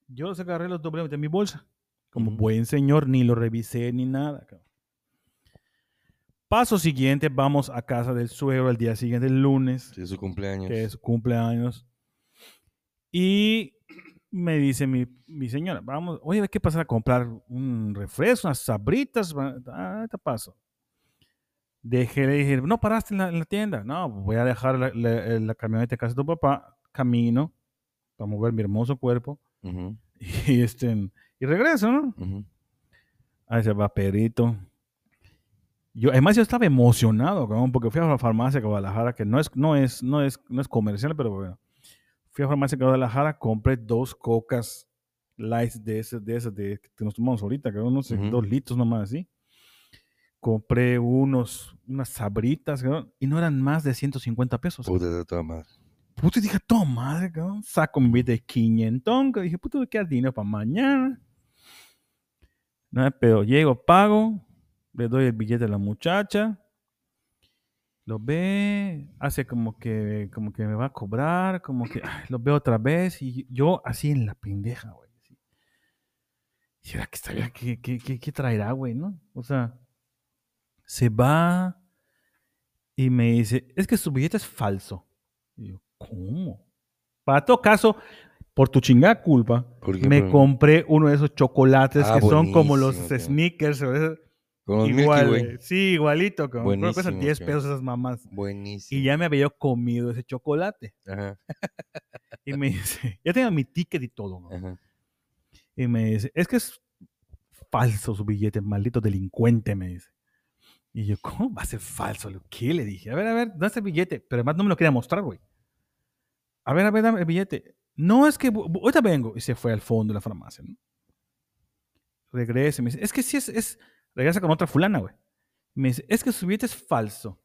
Yo los agarré, los doblé en mi bolsa. Como Ujú. buen señor, ni lo revisé ni nada. cabrón. Paso siguiente, vamos a casa del suegro el día siguiente, el lunes, Sí, es su cumpleaños. que es su cumpleaños. Y me dice mi, mi señora, vamos, oye, hay que pasar a comprar un refresco, unas sabritas. Ah, te paso. Dejé, le dije, no paraste en la, en la tienda. No, voy a dejar la, la- la camioneta en casa de tu papá, camino, para mover mi hermoso cuerpo. Y, este, y regreso, ¿no? ujú. Ahí se va Perito. Yo, además, yo estaba emocionado, cabrón, porque fui a la farmacia de Guadalajara, que no es, no es, no es, no es comercial, pero bueno. Fui a farmacia de Guadalajara, compré dos cocas lights de esas, de esas de, que nos tomamos ahorita, cabrón, no sé, Ujú. dos litros nomás así. Compré unos, unas sabritas, y no eran más de 150 pesos. Puta de toda madre. Puta, dije, toma madre, cabrón. Saco mi billete de 500, que dije, puta, ¿qué dinero para mañana? No, pero llego, pago, le doy el billete a la muchacha, lo ve, hace como que, como que me va a cobrar, como que ay, lo veo otra vez, y yo así en la pendeja, güey. así. ¿Será que, está, qué, qué, qué- qué traerá, güey, no? O sea, se va y me dice, es que su billete es falso. Y yo, ¿cómo? Para todo caso, por tu chingada culpa, me compré uno de esos chocolates Ah, que son como los sneakers. esos- Con igual, Milky Way. Sí, igualito. Como, creo que cuestan Buenísimo, 10 cabrón. pesos esas mamás. Buenísimo. Y ya me había yo comido ese chocolate. Ajá, Y me dice, ya tenía mi ticket y todo. ¿no? ajá. Y me dice, es que es falso su billete, maldito delincuente, me dice. Y yo, ¿cómo va a ser falso? ¿Qué le dije? A ver, a ver, ¿dónde está el billete? Pero además no me lo quería mostrar, güey. A ver, a ver, dame el billete. No, es que ahorita vengo. Y se fue al fondo de la farmacia, ¿no? Regresa y me dice, es que sí es, es... Regresa con otra fulana, güey. Me dice, es que su billete es falso.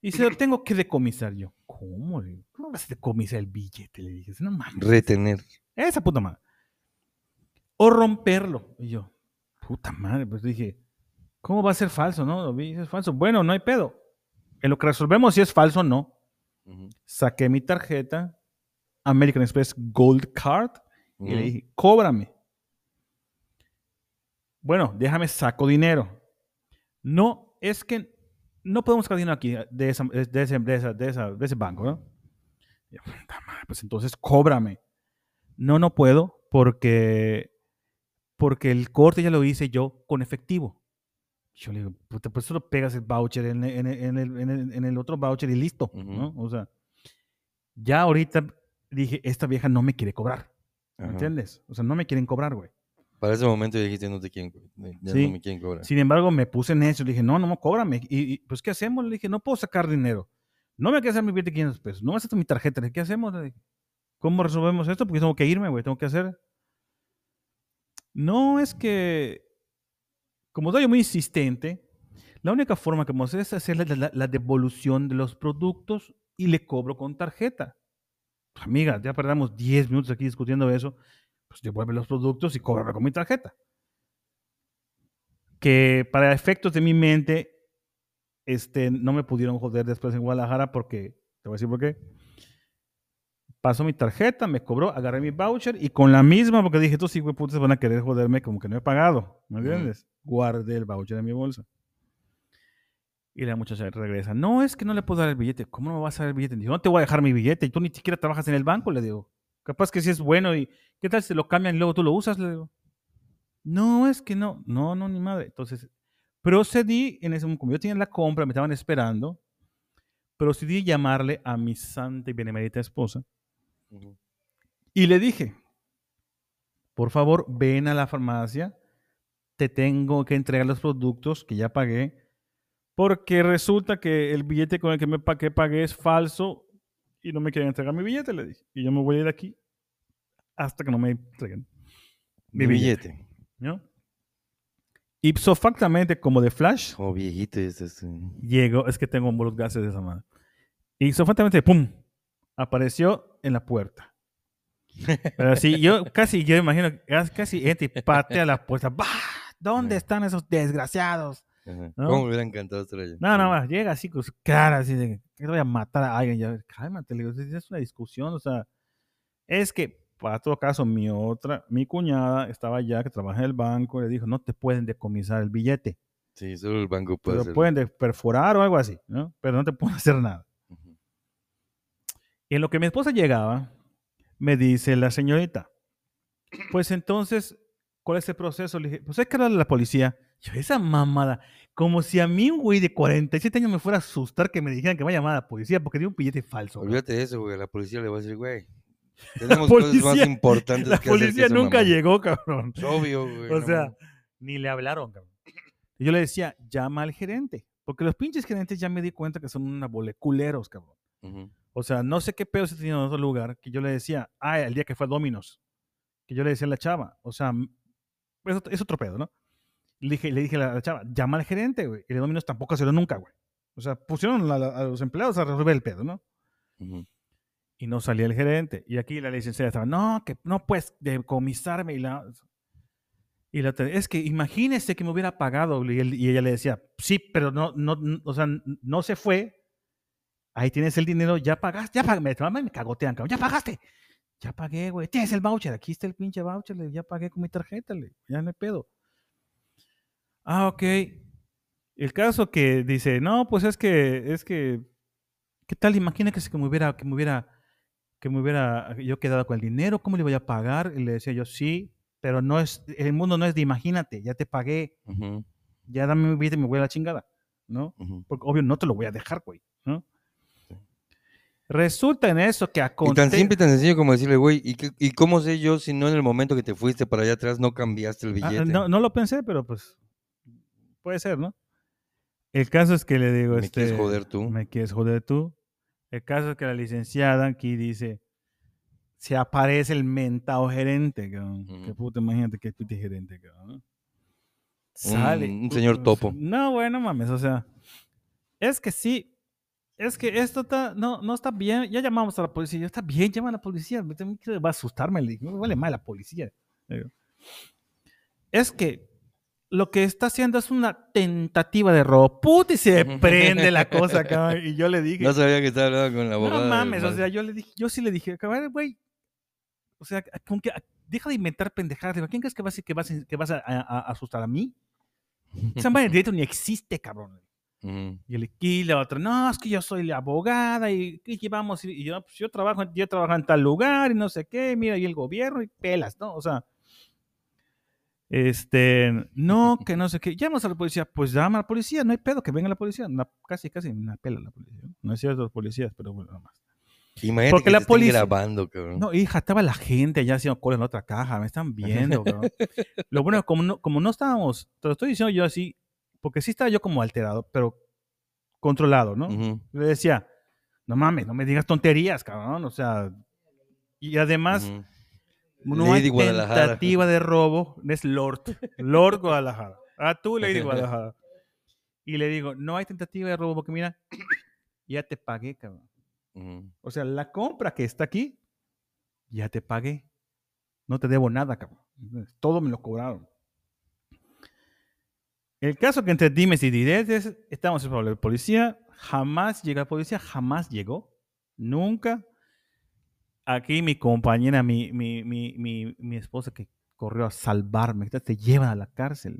Y se lo tengo que decomisar yo. ¿Cómo? Le ¿Cómo vas a decomisar el billete? Le dije, no mames. Retener. Esa puta madre. O romperlo. Y yo, puta madre, pues dije, ¿cómo va a ser falso, no? Lo vi, es falso. Bueno, no hay pedo. En lo que resolvemos si es falso o no. Saqué mi tarjeta, American Express Gold Card, y le dije, cóbrame. Bueno, déjame saco dinero. No, es que no podemos sacar dinero aquí de, esa- de, ese, de esa- de esa- de ese banco, ¿no? Yo, pues entonces cóbrame. No, no puedo porque, porque el corte ya lo hice yo con efectivo. Yo le digo, puta, pues solo pegas el voucher en, el- en el, en el- en el- en el otro voucher y listo. ¿no? O sea, ya ahorita dije, esta vieja no me quiere cobrar, ¿me Ajá. entiendes? O sea, no me quieren cobrar, güey. Para ese momento dijiste, no te quieren, ya Sí. no me quieren cobrar. Sin embargo, me puse en eso. Le dije, no, no, cóbrame. Y, y, pues, ¿qué hacemos? Le dije, no puedo sacar dinero. No me quieres hacer mi billete de 500 pesos. No me acepto mi tarjeta. Le dije, ¿qué hacemos? Le dije, ¿Cómo resolvemos esto? Porque tengo que irme, güey. Tengo que hacer. No es que, como soy muy insistente, la única forma que podemos hacer es hacer la, la- la devolución de los productos y le cobro con tarjeta. Amiga, ya perdamos 10 minutos aquí discutiendo eso. Pues devuelve los productos y cóbrame con mi tarjeta que para efectos de mi mente este, no me pudieron joder después en Guadalajara porque, te voy a decir por qué. Pasó mi tarjeta, me cobró, agarré mi voucher y con la misma, porque dije, estos hijos putas van a querer joderme como que no he pagado, ¿me entiendes? Guardé el voucher en mi bolsa. Y la muchacha regresa, no, es que no le puedo dar el billete. ¿Cómo no me vas a dar el billete? Digo, no te voy a dejar mi billete y tú ni siquiera trabajas en el banco, le digo. Capaz que sí es bueno y ¿qué tal si lo cambian y luego tú lo usas? Le digo. No, es que no, no, no, ni madre. Entonces, procedí, en ese momento, como yo tenía la compra, me estaban esperando, procedí a llamarle a mi santa y benemérita esposa Ujú. y le dije, por favor, ven a la farmacia, te tengo que entregar los productos que ya pagué, porque resulta que el billete con el que me pa- que pagué es falso y no me quieren entregar mi billete, le dije. Y yo me voy a ir de aquí hasta que no me entreguen Mi mi billete. ¿no? Ipso factamente, como de flash, Oh, viejito es, eh. llegó, es que tengo los gases de esa madre. Ipso factamente, ¡pum! Apareció en la puerta. Pero sí, yo casi, yo imagino, casi y patea la puerta. ¡Bah! ¿Dónde están esos desgraciados? Ajá. ¿No? ¿Cómo me hubiera encantado estar allá? No, no, más, llega así con su cara, así de que voy a matar a alguien. Ya, cálmate, le digo, es una discusión, o sea, es que, para todo caso, mi otra, mi cuñada estaba allá, que trabaja en el banco, le dijo, no te pueden decomisar el billete, Sí, solo el banco puede hacerlo. pueden de- perforar o algo así, ¿no? Pero no te pueden hacer nada. Y en lo que mi esposa llegaba, me dice la señorita, pues entonces, ¿cuál es el proceso? Le dije, pues hay que hablarle a la policía. Yo, esa mamada, como si a mí un güey de 47 años me fuera a asustar que me dijeran que me vaya a llamar a la policía porque dio un billete falso. Olvídate de eso, güey. La policía le va a decir, güey. Tenemos cosas más policía- importantes La que hacer que policía nunca llegó, cabrón. Es obvio, güey. O no sea, ni le hablaron, cabrón. Y yo le decía, llama al gerente. Porque los pinches gerentes ya me di cuenta que son una bola de culeros, cabrón. O sea, no sé qué pedo se tenía en otro lugar que yo le decía, ah, el día que fue a Dominos, que yo le decía a la chava, o sea, es, otro- es otro pedo, ¿no? Le dije, le dije a la, chava, llama al gerente, güey. Y el Dominos tampoco se lo nunca, güey. O sea, pusieron a, los empleados a resolver el pedo, ¿no? Ujú. Y no salía el gerente. Y aquí la licenciada estaba, no, que no puedes decomisarme. Y la, y la es que imagínese que me hubiera pagado. Y, él- y ella le decía, sí, pero no, no, no, o sea, no se fue. Ahí tienes el dinero, ya pagaste, ya pagaste. Me, me cagotean, cabrón, ya pagaste. Ya pagué, güey. Tienes el voucher, aquí está el pinche voucher, le, ya pagué con mi tarjeta, le, ya no hay pedo. Ah, ok. El caso que dice, no, pues es que, es que, ¿qué tal? Imagina que, me hubiera, que me hubiera, que me hubiera yo quedado con el dinero, ¿cómo le voy a pagar? Y le decía yo, sí, pero no es, el mundo no es de imagínate, ya te pagué, ya dame mi billete y me voy a la chingada, ¿no? Porque obvio no te lo voy a dejar, güey, ¿no? Sí. Resulta en eso que a Y tan simple y tan sencillo como decirle, güey, ¿y, qué- ¿y cómo sé yo si no en el momento que te fuiste para allá atrás no cambiaste el Ah, billete? no, no lo pensé, pero pues puede ser, ¿no? El caso es que le digo, ¿Me quieres este, joder tú? Me quieres joder tú. El caso es que la licenciada aquí dice, se aparece el mentado gerente, cabrón. Que Ujú. puta, imagínate que pinche gerente, cabrón. ¿no? Sale. un puta, señor topo. No, bueno, mames, o sea, es que sí. Es que esto está, no, no está bien. Ya llamamos a la policía. Yo, está bien, llama a la policía. Me Va a asustarme. Le dije, me vale mal la policía. Es que lo que está haciendo es una tentativa de robo. Puta, y se prende la cosa, cabrón. Y yo le dije, No sabía que estaba hablando con la abogada. no mames, o sea, yo le dije, yo sí le dije, cabrón, güey. O sea, con que, deja de inventar pendejadas. ¿quién crees que vas, a- que vas, que vas a, a- a asustar a mí? Esa madre de derecho ni existe, cabrón. Y, el, y la otra, no, es que yo soy la abogada y que llevamos, y, y yo, pues, yo trabajo, yo trabajo en tal lugar y no sé qué, mira, y el gobierno y pelas, ¿no? O sea, este, no, que no sé qué, llamas a la policía, pues llama a la policía, no hay pedo, que venga la policía, casi, casi una pela la policía, ¿no? es cierto los policías, pero bueno, nada más. Imagínate Porque que la te policía- grabando, cabrón. No, hija, estaba la gente allá haciendo cola en otra caja, me están viendo, cabrón. Lo bueno, como no, como no estábamos, te lo estoy diciendo yo así, porque sí estaba yo como alterado, pero controlado, ¿no? Ujú, Le decía, no mames, no me digas tonterías, cabrón, o sea, y además. No hay Lady tentativa de robo, es Lord, Lord Guadalajara. Ah, tú, Lady Guadalajara. Y le digo, no hay tentativa de robo porque mira, ya te pagué, cabrón. O sea, la compra que está aquí, ya te pagué. No te debo nada, cabrón. Todo me lo cobraron. El caso que entre dimes y diretes, estamos en el policía, jamás llega el policía, jamás llegó, nunca. Aquí mi compañera, mi, mi, mi, mi, mi esposa que corrió a salvarme, te llevan a la cárcel.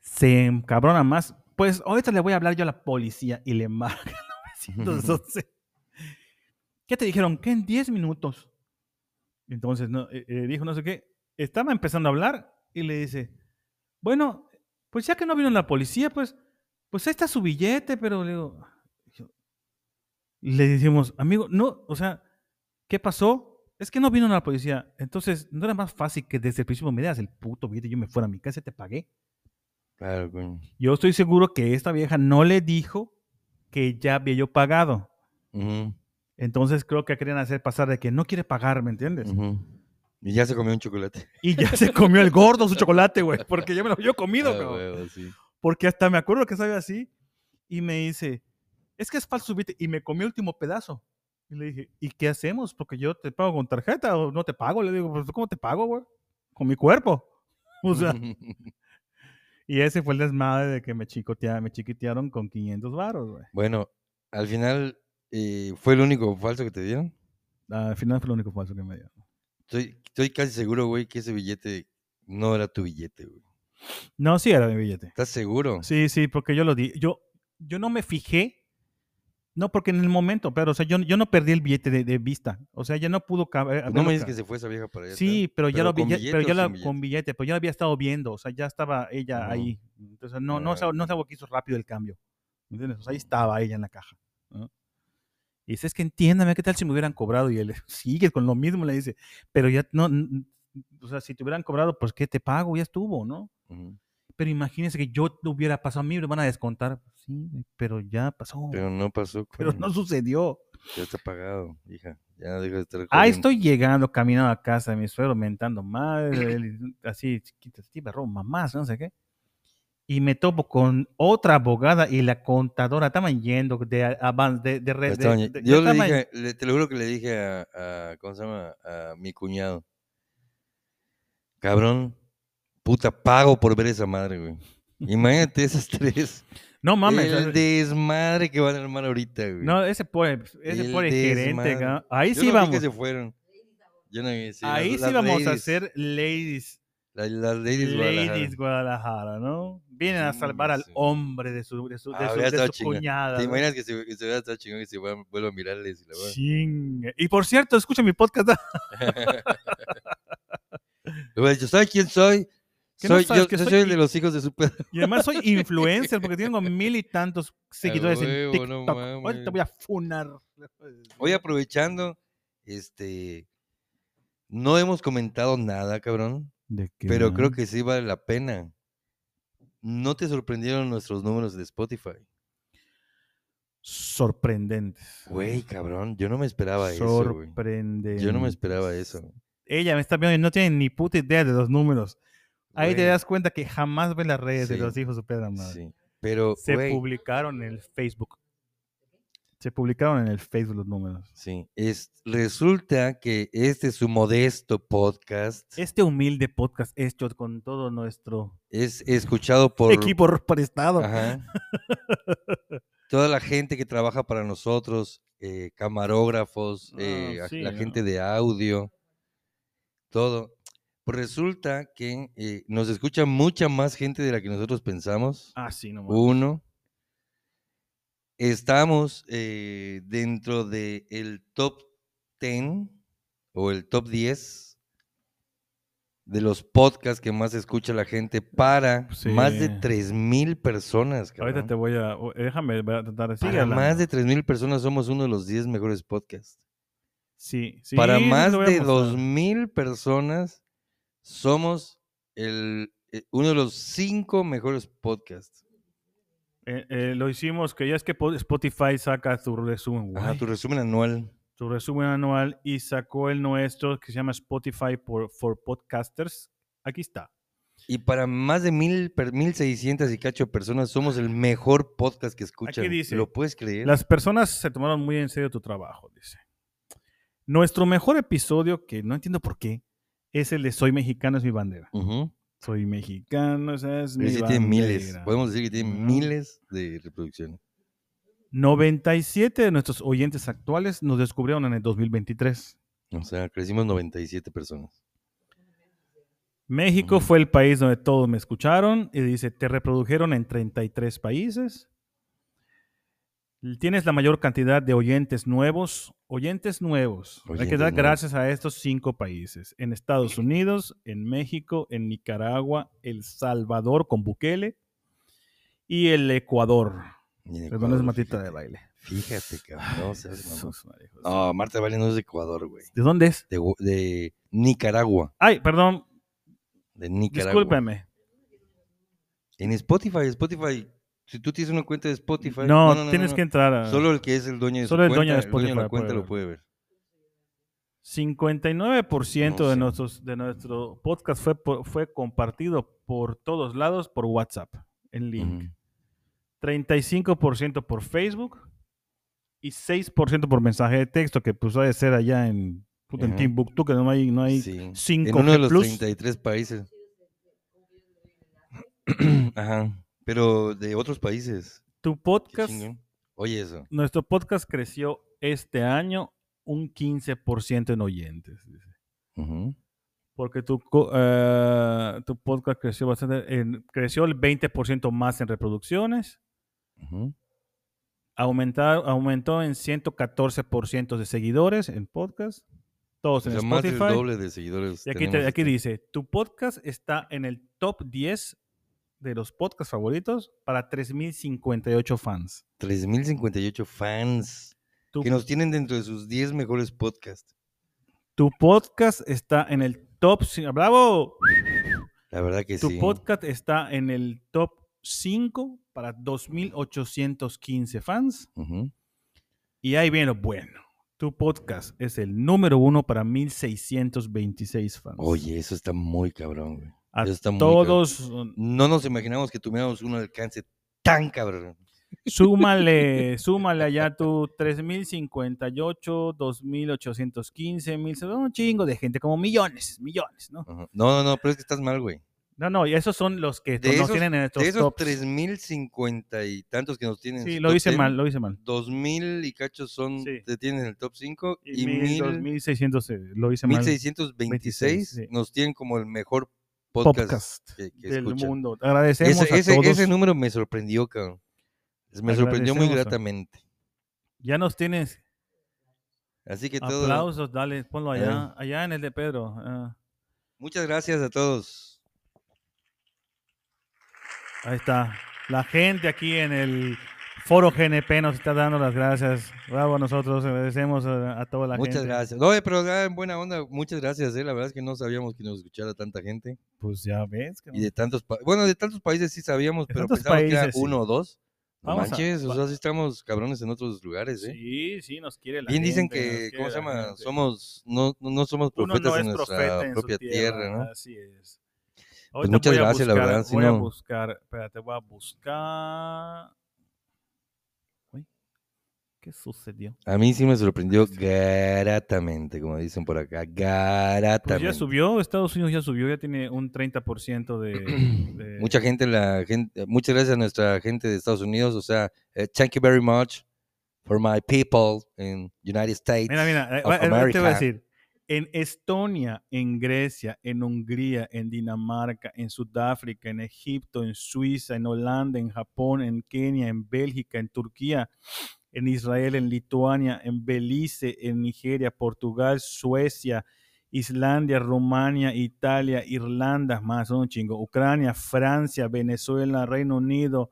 Se encabrona más. Pues ahorita le voy a hablar yo a la policía y le marca el 911. ¿Qué te dijeron? Que en 10 minutos. Entonces, no, eh, eh, dijo no sé qué. Estaba empezando a hablar y le dice, bueno, pues ya que no vino la policía, pues, pues ahí está su billete, pero le digo, le decimos, amigo, no, o sea, ¿qué pasó? Es que no vino la policía. Entonces, ¿no era más fácil que desde el principio me dieras el puto billete y yo me fuera a mi casa y te pagué? Claro, coño. Yo estoy seguro que esta vieja no le dijo que ya había yo pagado. Entonces creo que querían hacer pasar de que no quiere pagar, ¿me entiendes? Y ya se comió un chocolate. Y ya se comió el gordo su chocolate, güey, porque ya me lo había comido, Ah, cabrón. huevo, sí. Porque hasta me acuerdo que sabe así y me dice, es que es falso su billete", y me comió el último pedazo. Y le dije, ¿y qué hacemos? Porque yo te pago con tarjeta o no te pago. Le digo, pues ¿cómo te pago, güey? Con mi cuerpo. O sea, y ese fue el desmadre de que me, me chiquitearon con 500 varos, güey. bueno, al final, eh, ¿fue el único falso que te dieron? Al final fue lo único falso que me dio. Estoy, estoy casi seguro, güey, que ese billete no era tu billete, güey. No, sí era mi billete. ¿Estás seguro? Sí, sí, porque yo lo di. Yo, yo no me fijé. No, porque en el momento, pero o sea, yo, yo no perdí el billete de, de vista. O sea, ya no pudo caber. Pues no me dices que se fue esa vieja para allá. Sí, pero ya ¿Pero lo vi, pero ya la- billete? con billete, pero ya lo había estado viendo, o sea, ya estaba ella ahí. Entonces, no, no, es Ah, no es algo que hizo rápido el cambio. ¿Me entiendes? O sea, ahí estaba ella en la caja. ¿no? Y dice, es que entiéndame, ¿qué tal si me hubieran cobrado? Y él sigue con lo mismo, le dice, pero ya no, o sea, si te hubieran cobrado, pues, ¿qué te pago? Ya estuvo, ¿no? Ujú. Pero imagínense que yo lo hubiera pasado a mí, me van a descontar. Sí, güey, pero ya pasó. Pero, Pero no pasó. coño. no sucedió. Ya está pagado, hija. Ya deja de estar jodiendo. estoy llegando, caminando a casa de mi suegro, mentando madre, así, chiquita, sí, perro, mamás, no sé qué. Y me topo con otra abogada y la contadora. Estaban yendo de avance, de, de, red. yo le estaban- dije, le- te lo juro que le dije a, a- ¿cómo se llama? A mi cuñado. Cabrón, puta, pago por ver esa madre, güey. Imagínate esas tres. No mames. el desmadre que van a armar ahorita, güey. No, ese pobre, ese pobre gerente. cabrón. Ahí Yo sí no vi vamos. que se fueron. Yo no vi, sí, ahí las- sí las vamos a hacer ladies. Las, las ladies, Guadalajara. Ladies Guadalajara, ¿no? Vienen a salvar al hombre de su, de su, de Ah, su- de su cuñada. ¿Te imaginas que se, que se vea tan chingón que se vuelva, a mirarles la? Chingue. Y por cierto, escucha mi podcast. Dicho, ¿sabes quién soy? ¿Que no Soy, sabes yo, que yo soy de los hijos de su perro. Y además soy influencer porque tengo mil y tantos seguidores huevo, en no TikTok. Ahorita mames. te voy a funar. Hoy aprovechando, este, no hemos comentado nada, cabrón, ¿De qué, pero creo que sí vale la pena. ¿No te sorprendieron nuestros números de Spotify? Sorprendentes. Güey, cabrón, yo no me esperaba eso, güey. Sorprendentes. Yo no me esperaba eso. Ella me está viendo y no tiene ni puta idea de los números. Ahí te das cuenta que jamás ve las redes de los hijos de Pedro Madre. Sí, pero, Se güey, publicaron en el Facebook. Se publicaron en el Facebook los números. sí, es, resulta que este es su modesto podcast. Este humilde podcast hecho con todo nuestro Es escuchado por equipo prestado. Ajá. toda la gente que trabaja para nosotros, eh, camarógrafos, Ah, eh, sí, la ¿no? gente de audio, todo. Pues resulta que eh, nos escucha mucha más gente de la que nosotros pensamos. Ah, sí, no mames. Uno. Estamos eh, dentro del el top 10 o el top 10 de los podcasts que más escucha la gente para más de Sí. 3.000 personas. Ahorita te voy a. Déjame voy a tratar de Para hablando. más de 3.000 personas somos uno de los 10 mejores podcasts. Sí, sí. Para más de mostrar. 2.000 personas somos el, eh, uno de los 5 mejores podcasts. Eh, eh, lo hicimos, que ya es que po- Spotify saca su resumen, Ajá, tu resumen anual. su resumen anual y sacó el nuestro que se llama Spotify por, for Podcasters. Aquí está. Y para más de mil, per- 1.600 y cacho personas somos el mejor podcast que escuchan. dice, ¿Lo puedes creer? Las personas se tomaron muy en serio tu trabajo, dice. Nuestro mejor episodio, que no entiendo por qué, es el de Soy Mexicano es mi bandera. Soy mexicano, esa es mi sí tiene miles. bandera. Podemos decir que tiene miles de reproducciones. 97 de nuestros oyentes actuales nos descubrieron en el 2023. O sea, crecimos 97 personas. México fue el país donde todos me escucharon y dice, te reprodujeron en 33 países. Tienes la mayor cantidad de oyentes nuevos. Oyentes nuevos. Hay que dar nuevos. gracias a estos cinco países. En Estados Unidos, en México, en Nicaragua, El Salvador con Bukele y el Ecuador. Y Perdón, es matita fíjate. de baile. Fíjate, cabrón. No, seas. No, Marta de Baile no es de Ecuador, güey. ¿De dónde es? De, de Nicaragua. Ay, perdón, De Nicaragua. discúlpeme. En Spotify, Spotify. Si tú tienes una cuenta de Spotify. No, tienes no. que entrar a... Solo el que es el dueño de Solo su el dueño cuenta. de Spotify la puede cuenta lo puede ver. 59% No de, sé. nuestros, de nuestro podcast fue, fue compartido por todos lados por WhatsApp, en link. Ujú. 35% por Facebook y 6% por mensaje de texto, que pues ha de ser allá en, puta, en. Timbuktu, que no hay, no hay Sí. 5G En uno de los plus. 33 países. Ajá. Pero de otros países. Tu podcast. Oye, eso. nuestro podcast creció este año un 15% en oyentes. dice. Porque tu, eh, tu podcast creció bastante, en- creció el 20% más en reproducciones. Ujú. aumentar, aumentó en 114% de seguidores en podcast, todos O en sea, más del Spotify. doble de seguidores. Y aquí, te- aquí este- dice, tu podcast está en el top 10 de los podcasts favoritos para 3.058 fans. 3058 fans Tu, que nos tienen dentro de sus 10 mejores podcasts. tu podcast está en el top... ¡Bravo! La verdad que Tu sí. podcast está en el top 5 para 2.815 fans. Ujú. Y ahí viene lo bueno. Tu podcast es el número uno para 1.626 fans. Oye, eso está muy cabrón, güey. A todos, No nos imaginamos que tuviéramos un alcance tan cabrón. súmale, súmale allá tu 3.058, 2.815, 1.000, un chingo de gente, como millones, millones, ¿no? No, no, no, pero es que estás mal, güey. No, no, y esos son los que De nos tienen en De estos esos tops. 3050 y tantos que nos tienen. en Sí, lo hice 10, mal, lo hice mal. 2000 y cachos son, Sí. te tienen en el top 5 Y, y, mil, 1000 dos mil seiscientos, eh, lo hice mal. 1626 sí. nos tienen como el mejor podcast, Podcast que, que del escuchan. mundo. Agradecemos Ese, a ese, todos. ese número me sorprendió, cabrón. Me sorprendió muy gratamente. Ya nos tienes Así que todo. aplausos, dale, ponlo allá, Eh. allá en el de Pedro. ah. Muchas gracias a todos. Ahí está. La gente aquí en el foro GNP nos está dando las gracias. Bravo a nosotros, agradecemos a, a toda la muchas gente. gracias. No, pero ah, en buena onda, muchas gracias. eh, La verdad es que no sabíamos que nos escuchara tanta gente. Pues ya ves. que Y de tantos pa- bueno, de tantos países sí sabíamos, pero tantos pensábamos que era países, sí. uno o dos. No Vamos a- manches, o va- sea, sí estamos cabrones en otros lugares, ¿eh? Sí, sí, nos quiere la Bien dicen gente, que, ¿cómo se la llama? gente. Somos, no, no somos Uno profetas no en es nuestra profeta en propia tierra, ¿no? Así es. Ahorita muchas a gracias, la buscar- verdad, si voy a no- buscar, espérate, voy a buscar. ¿Qué sucedió? A mí sí me sorprendió gratamente, como dicen por acá, gratamente. Pues ya subió, Estados Unidos ya subió, ya tiene un 30% de, de- Mucha gente, la gente, muchas gracias a nuestra gente de Estados Unidos, o sea, eh, thank you very much for my people in United States. Mira, mira, eh, of eh, te voy a decir. En Estonia, en Grecia, en Hungría, en Dinamarca, en Sudáfrica, en Egipto, en Suiza, en Holanda, en Japón, en Kenia, en Bélgica, en Turquía, en Israel, en Lituania, en Belice, en Nigeria, Portugal, Suecia, Islandia, Rumania, Italia, Irlanda, más un chingo, Ucrania, Francia, Venezuela, Reino Unido,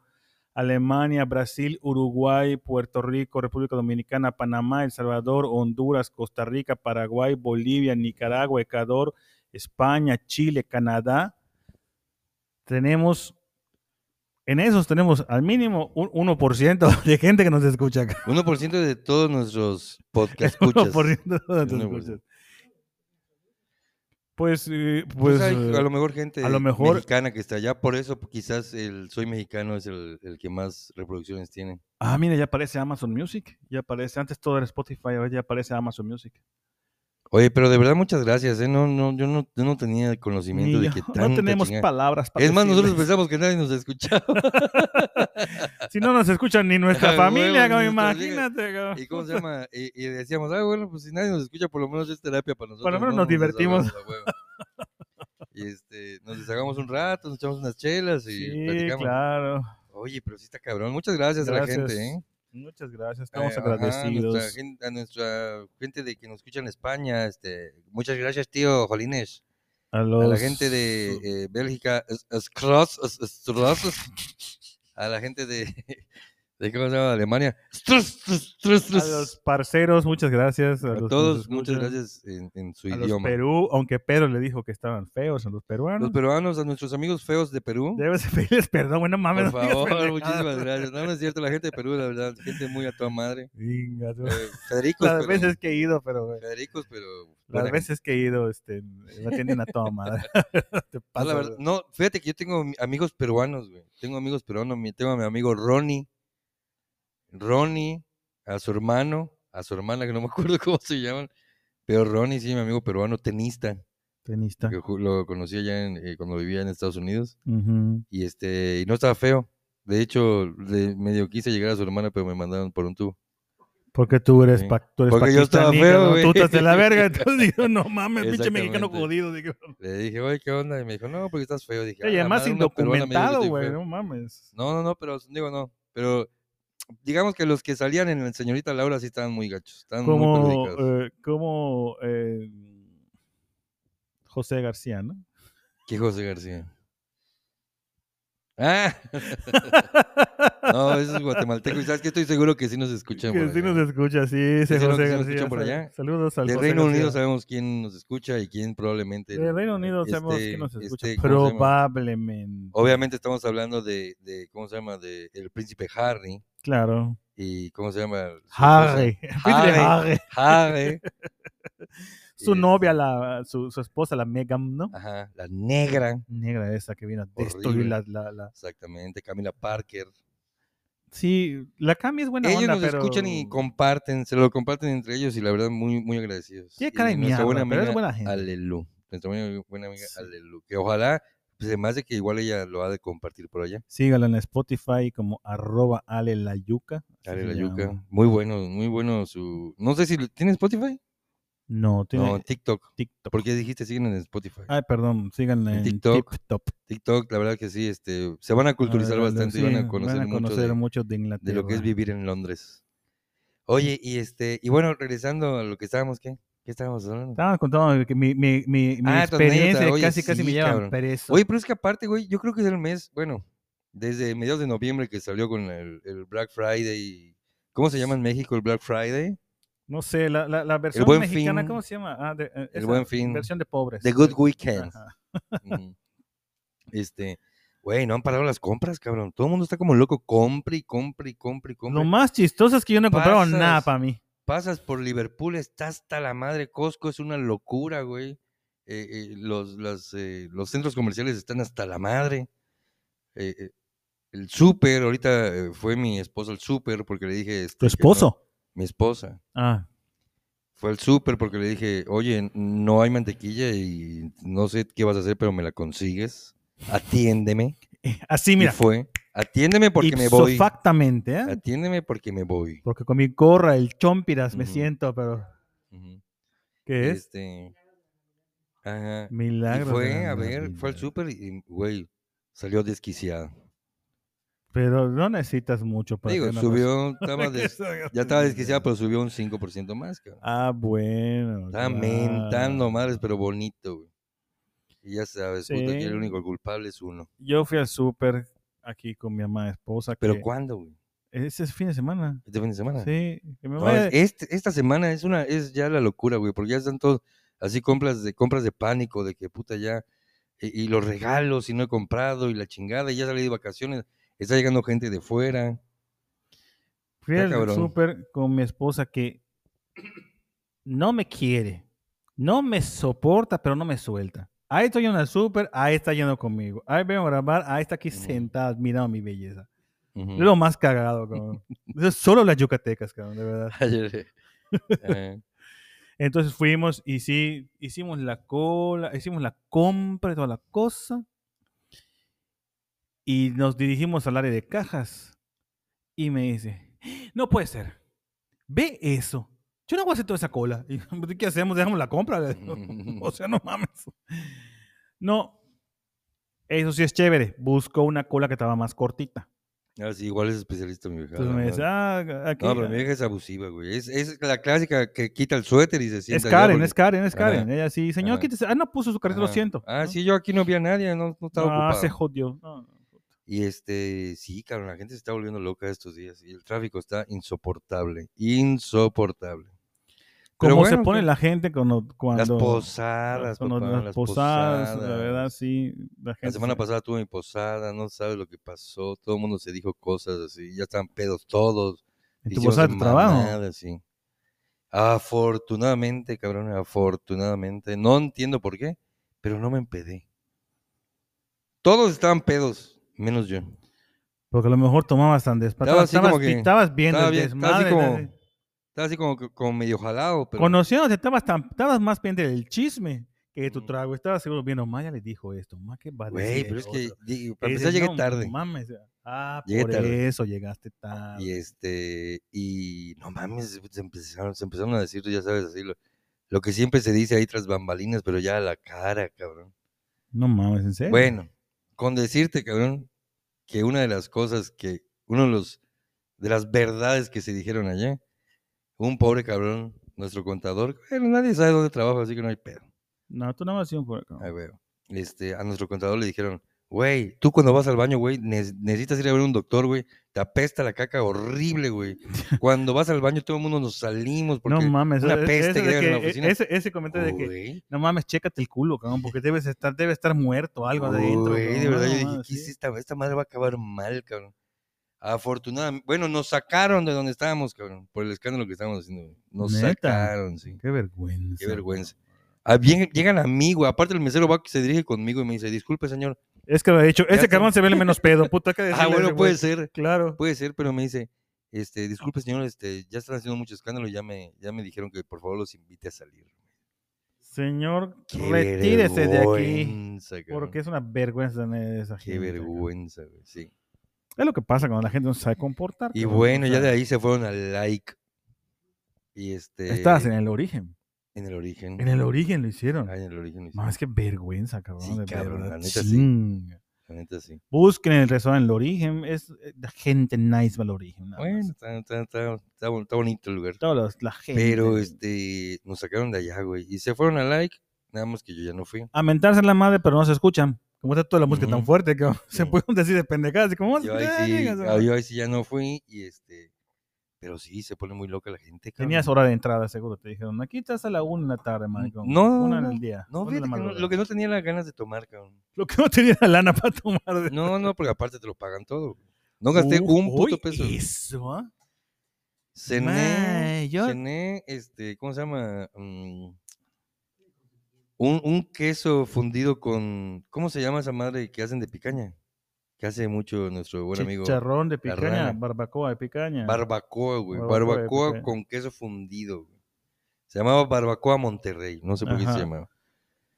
Alemania, Brasil, Uruguay, Puerto Rico, República Dominicana, Panamá, El Salvador, Honduras, Costa Rica, Paraguay, Bolivia, Nicaragua, Ecuador, España, Chile, Canadá. Tenemos, en esos tenemos al mínimo un 1% de gente que nos escucha acá. 1% de todos nuestros podcast El escuchas. 1% de 1%. escucha. Pues, eh, Pues pues, hay eh, a lo mejor gente a lo mejor- mexicana que está allá, por eso quizás el Soy Mexicano es el, el que más reproducciones tiene. ah, mira, ya aparece Amazon Music. Ya aparece, antes todo era Spotify, ahora ya aparece Amazon Music. Oye, pero de verdad muchas gracias, ¿eh? No, no, yo no, yo no tenía conocimiento de que yo, tanta no tenemos chingada. palabras para Es más, nosotros pensamos que nadie nos escuchaba. Si no nos escuchan ni nuestra familia, imagínate. cabrón. ¿Y cómo se llama? Y, y decíamos, ah, bueno, pues si nadie nos escucha, por lo menos es terapia para nosotros. Por lo menos ¿no? nos divertimos. Y este, nos desahogamos un rato, nos echamos unas chelas y Sí, platicamos. claro. Oye, pero sí está cabrón. Muchas gracias, a la Gracias. gente, ¿eh? Muchas gracias, estamos Eh, ajá, agradecidos. A nuestra, gente, a nuestra gente de que nos escucha en España, este, muchas gracias, tío Jolines. A, A los... la gente de eh, Bélgica, es- es Cross, es- es Strauss, a la gente de, de ¿cómo se llama? Alemania, a los parceros, muchas gracias. A, a los todos, muchas gracias en, en su A los idioma. Perú, aunque Pedro le dijo que estaban feos a los peruanos. Los peruanos, a nuestros amigos feos de Perú, Debes de pedirles perdón, bueno, mames. por no favor, pendejadas. muchísimas gracias. No, no es cierto, la gente de Perú, la verdad, gente muy a toda madre. Venga, tú. Eh, Federicos, Las pero, veces que he ido, pero güey, Federicos, pero las veces que he ido, este, me atienden a toda madre. Te No, pasas, la verdad, no, fíjate que yo tengo mi- amigos peruanos, güey. Tengo amigos peruanos. Tengo a mi amigo Ronnie. Ronnie, a su hermano, a su hermana, que no me acuerdo cómo se llaman. Pero Ronnie, sí, mi amigo peruano, tenista. Tenista. Que lo conocí allá en, eh, cuando vivía en Estados Unidos. Y este, y no estaba feo. De hecho, le- medio quise llegar a su hermana, pero me mandaron por un tubo. Porque tú eres, Sí. pa- tú eres Porque yo estaba feo, güey. Tú estás de la verga. Entonces digo, no mames, pinche mexicano jodido. Digo, Le dije, oye, ¿qué onda? Y me dijo, no, porque estás feo. Dije, Oye, "Ah, además indocumentado, güey, feo". no mames. No, no, no, pero digo no. Pero digamos que los que salían en la señorita Laura sí estaban muy gachos. Estaban muy Como, perjudicados. eh, como eh, José García, ¿no? ¿Qué José García? Ah, no, ese es guatemalteco. Y sabes que estoy seguro que sí nos escuchan. que sí nos escucha, sí, ese José nos García. escuchan por sal- allá. Saludos al De José Reino Unido sabemos quién nos escucha y quién probablemente. De Reino Unido sabemos este, que nos escucha. este. Probablemente. Obviamente estamos hablando de, de, ¿cómo se llama? De el príncipe Harry Claro. y ¿cómo se llama? Harry. Harry. Harry. Su novia, la, su, su esposa, la Meghan, ¿no? Ajá, la negra. Negra esa que vino a destruir la, la, la- Exactamente, Camila Parker. Sí, la Cami es buena ellos onda, nos pero... escuchan y comparten, se lo comparten entre ellos y la verdad muy, muy agradecidos. Y cara de mierda, pero es buena gente. Alelu, nuestra buena, amiga Sí. Alelu, que ojalá, pues además de que igual ella lo ha de compartir por allá. Sígala en Spotify como arroba Ale la yuca. Ale la yuca, muy bueno, muy bueno su... No sé si... ¿Tiene Spotify? No, tiene No, TikTok. TikTok. ¿Por qué dijiste siguen en Spotify? Ay, perdón, síganla En en TikTok. TikTok. TikTok, la verdad que sí, este, se van a culturizar Ah, bastante y van a conocer, van a mucho conocer de, mucho de de Inglaterra. lo que es vivir en Londres. Oye, y este, y bueno, regresando a lo que estábamos, ¿qué? ¿Qué estábamos hablando? Estaba contando que mi, mi, mi, mi Ah, experiencia anécdota, oye, casi casi me sí, llevan preso. Oye, pero es que aparte, güey, yo creo que es el mes, bueno, desde mediados de noviembre que salió con el, el Black Friday. ¿Cómo se llama en México el Black Friday? No sé, la, la, la versión mexicana, Fin. ¿cómo se llama? Ah, de, eh, El Buen Fin. Versión de pobres. The Good Weekend. Este, güey, no han parado las compras, cabrón. Todo el mundo está como loco, compre y compre y compre y compre. Lo más chistoso es que yo no he comprado nada para mí. Pasas por Liverpool, está hasta la madre. Costco es una locura, güey. Eh, eh, los, las, eh, los centros comerciales están hasta la madre. El súper, ahorita fue mi esposo al súper porque le dije... este, ¿Tu no- esposo? mi esposa. Ah, Fue al súper porque le dije, oye, no hay mantequilla y no sé qué vas a hacer, pero me la consigues. Atiéndeme. así Y mira. fue, atiéndeme porque me voy. Ipsofactamente, ¿eh? Atiéndeme porque me voy. Porque con mi gorra, el chompiras, me siento, pero... ¿Qué es? Este, ajá. Y Milagro. de fue, a ver, fue al súper y, güey, salió desquiciado. Pero no necesitas mucho para Digo, subió, estaba des- ya estaba desquiciado, pero subió un 5% más, cabrón. Ah, bueno. Estaba mentando claro. madres, pero bonito, güey. Y ya sabes, puta, que Sí. el único culpable es uno. Yo fui al súper aquí con mi mamá esposa. ¿Pero que cuándo, güey? Ese es fin de semana. ¿Este fin de semana? Sí. que me No, este- esta semana es una es ya la locura, güey, porque ya están todos así compras de compras de pánico de que puta ya y, y los regalos y no he comprado y la chingada y ya salí de vacaciones, está llegando gente de fuera. Fui al súper con mi esposa que no me quiere, no me soporta, pero no me suelta. Ahí estoy yendo al súper, ahí está yendo conmigo. Ahí vengo a grabar, ahí está aquí Ujú. sentada mirando mi belleza. Ujú. Es lo más cagado, cabrón. Solo las yucatecas, cabrón, de verdad. Eh, Entonces fuimos y sí, hicimos la cola, hicimos la compra y toda la cosa. Y nos dirigimos al área de cajas. Y me dice, no puede ser. Ve eso. Yo no voy a hacer toda esa cola. Y, ¿Qué hacemos? Dejamos la compra. O sea, no mames. No. Eso sí es chévere. Buscó una cola que estaba más cortita. Ah, sí, igual es especialista mi vieja. Entonces me dice, ah, aquí. No, pero mi vieja es abusiva, güey. Es, es la clásica que quita el suéter y se sienta. es Karen, es Karen, es Ajá. Karen. Ella sí, señor, Ajá. quítese. Ah, no puso su carrito, lo siento. Ah, ¿no? sí, yo aquí no vi a nadie, no, no estaba Ah, ocupado. se jodió. No, no. Y este, sí, cabrón, la gente se está volviendo loca estos días. Y el tráfico está insoportable. Insoportable. Pero Cómo se pone la gente cuando. cuando Las posadas, cuando papá, las las posadas, posadas. la verdad, sí. La, gente La semana se- pasada tuve mi posada, no sabes lo que pasó. Todo el mundo se dijo cosas así, ya estaban pedos todos. En tu posada de tu trabajo. sí. Afortunadamente, cabrón, afortunadamente. No entiendo por qué, pero no me empedé. Todos estaban pedos, menos yo. Porque a lo mejor tomabas tan despacio. Estabas, que- estabas viendo. Estaba así como, como medio jalado, pero. Conociéndote, estabas, tan, estabas más pendiente del chisme que de tu Ujú. trago. Estabas seguro viendo, Maya le dijo esto, más que va a Güey, pero es que otro?". llegué- Y para empezar llegué "No tarde. mames. Ah, Llegué por tarde. eso llegaste tarde. Y este, y no mames, se empezaron, se empezaron a decir, ya sabes, así lo, lo que siempre se dice ahí tras bambalinas, pero ya a la cara, cabrón. No mames, en serio. Bueno, con decirte, cabrón, que una de las cosas que, uno de los, de las verdades que se dijeron allá, un pobre cabrón, nuestro contador, bueno, nadie sabe dónde trabaja, así que no hay pedo. No, tú no vas a ir por acá. Ay, güey. Este, a nuestro contador le dijeron, güey, tú cuando vas al baño, güey, ne- necesitas ir a ver un doctor, güey, te apesta la caca horrible, güey. Cuando vas al baño todo el mundo nos salimos porque no mames. una e- peste ese, que de llegas en la que- oficina. ese, ese comentario de que, no mames, chécate el culo, cabrón, porque debes estar, debe estar muerto algo adentro. güey, de cabrón, verdad, no yo dije, ¿qué sí. es esta? Esta madre va a acabar mal, cabrón. Afortunadamente, bueno, nos sacaron de donde estábamos, cabrón, por el escándalo que estábamos haciendo. Nos ¿Neta? sacaron, sí. Qué vergüenza. Qué vergüenza. Ah, bien- llegan a mí, güey. Aparte el mesero va que se dirige conmigo y me dice, disculpe, señor. Es que lo he dicho, está. cabrón se ve el menos pedo, puta. que Ah, bueno, puede ser. Claro. Puede ser, pero me dice, este, disculpe señor, este, ya están haciendo mucho escándalo y ya me, ya me dijeron que por favor los invite a salir. Señor, Qué retírese de aquí. cabrón. Porque es una vergüenza esa Qué gente. cabrón. vergüenza, güey, sí. Es lo que pasa cuando la gente no sabe comportar. Y bueno, ya de ahí se fueron al like. Y este. Estás en el origen. en el origen. En el origen lo hicieron. Ah, en el origen. sí. Más que vergüenza, cabrón. Sí, de cabrón, verdad. la neta sí. La neta sí. Busquen el restaurante El Origen. Es eh, la gente nice va al origen. Bueno, está, está, está, está bon- está bonito el lugar. Todos la gente. Pero este, nos sacaron de allá, güey. Y se fueron al like. Nada más que yo ya no fui. A mentarse en la madre, pero no se escuchan. Como está toda la música tan fuerte que se pueden decir de pendejadas. como, Yo ahí "Ah, sí, ah, madre". yo ahí sí ya no fui. Y este. Pero sí, se pone muy loca la gente. cabrón. Tenías hora de entrada, seguro. Te dijeron, aquí estás a la una en la tarde, maricón. No, Una en no, el día. No, fíjate que no- madrugada". lo que no tenía las ganas de tomar, cabrón. Lo que no tenía la lana para tomar. de- No, no, porque aparte te lo pagan todo. No gasté un puto uy, peso. Eso, ¿ah? Cené, Ma, yo- cené, este, ¿cómo se llama? Mm, un, un queso fundido con, ¿cómo se llama esa madre que hacen de picaña? Que hace mucho nuestro buen amigo. Chicharrón de la picaña, barbacoa de picaña. Barbacoa, güey. Barbacoa con queso fundido. güey. Se llamaba Barbacoa Monterrey. No sé por qué se llamaba.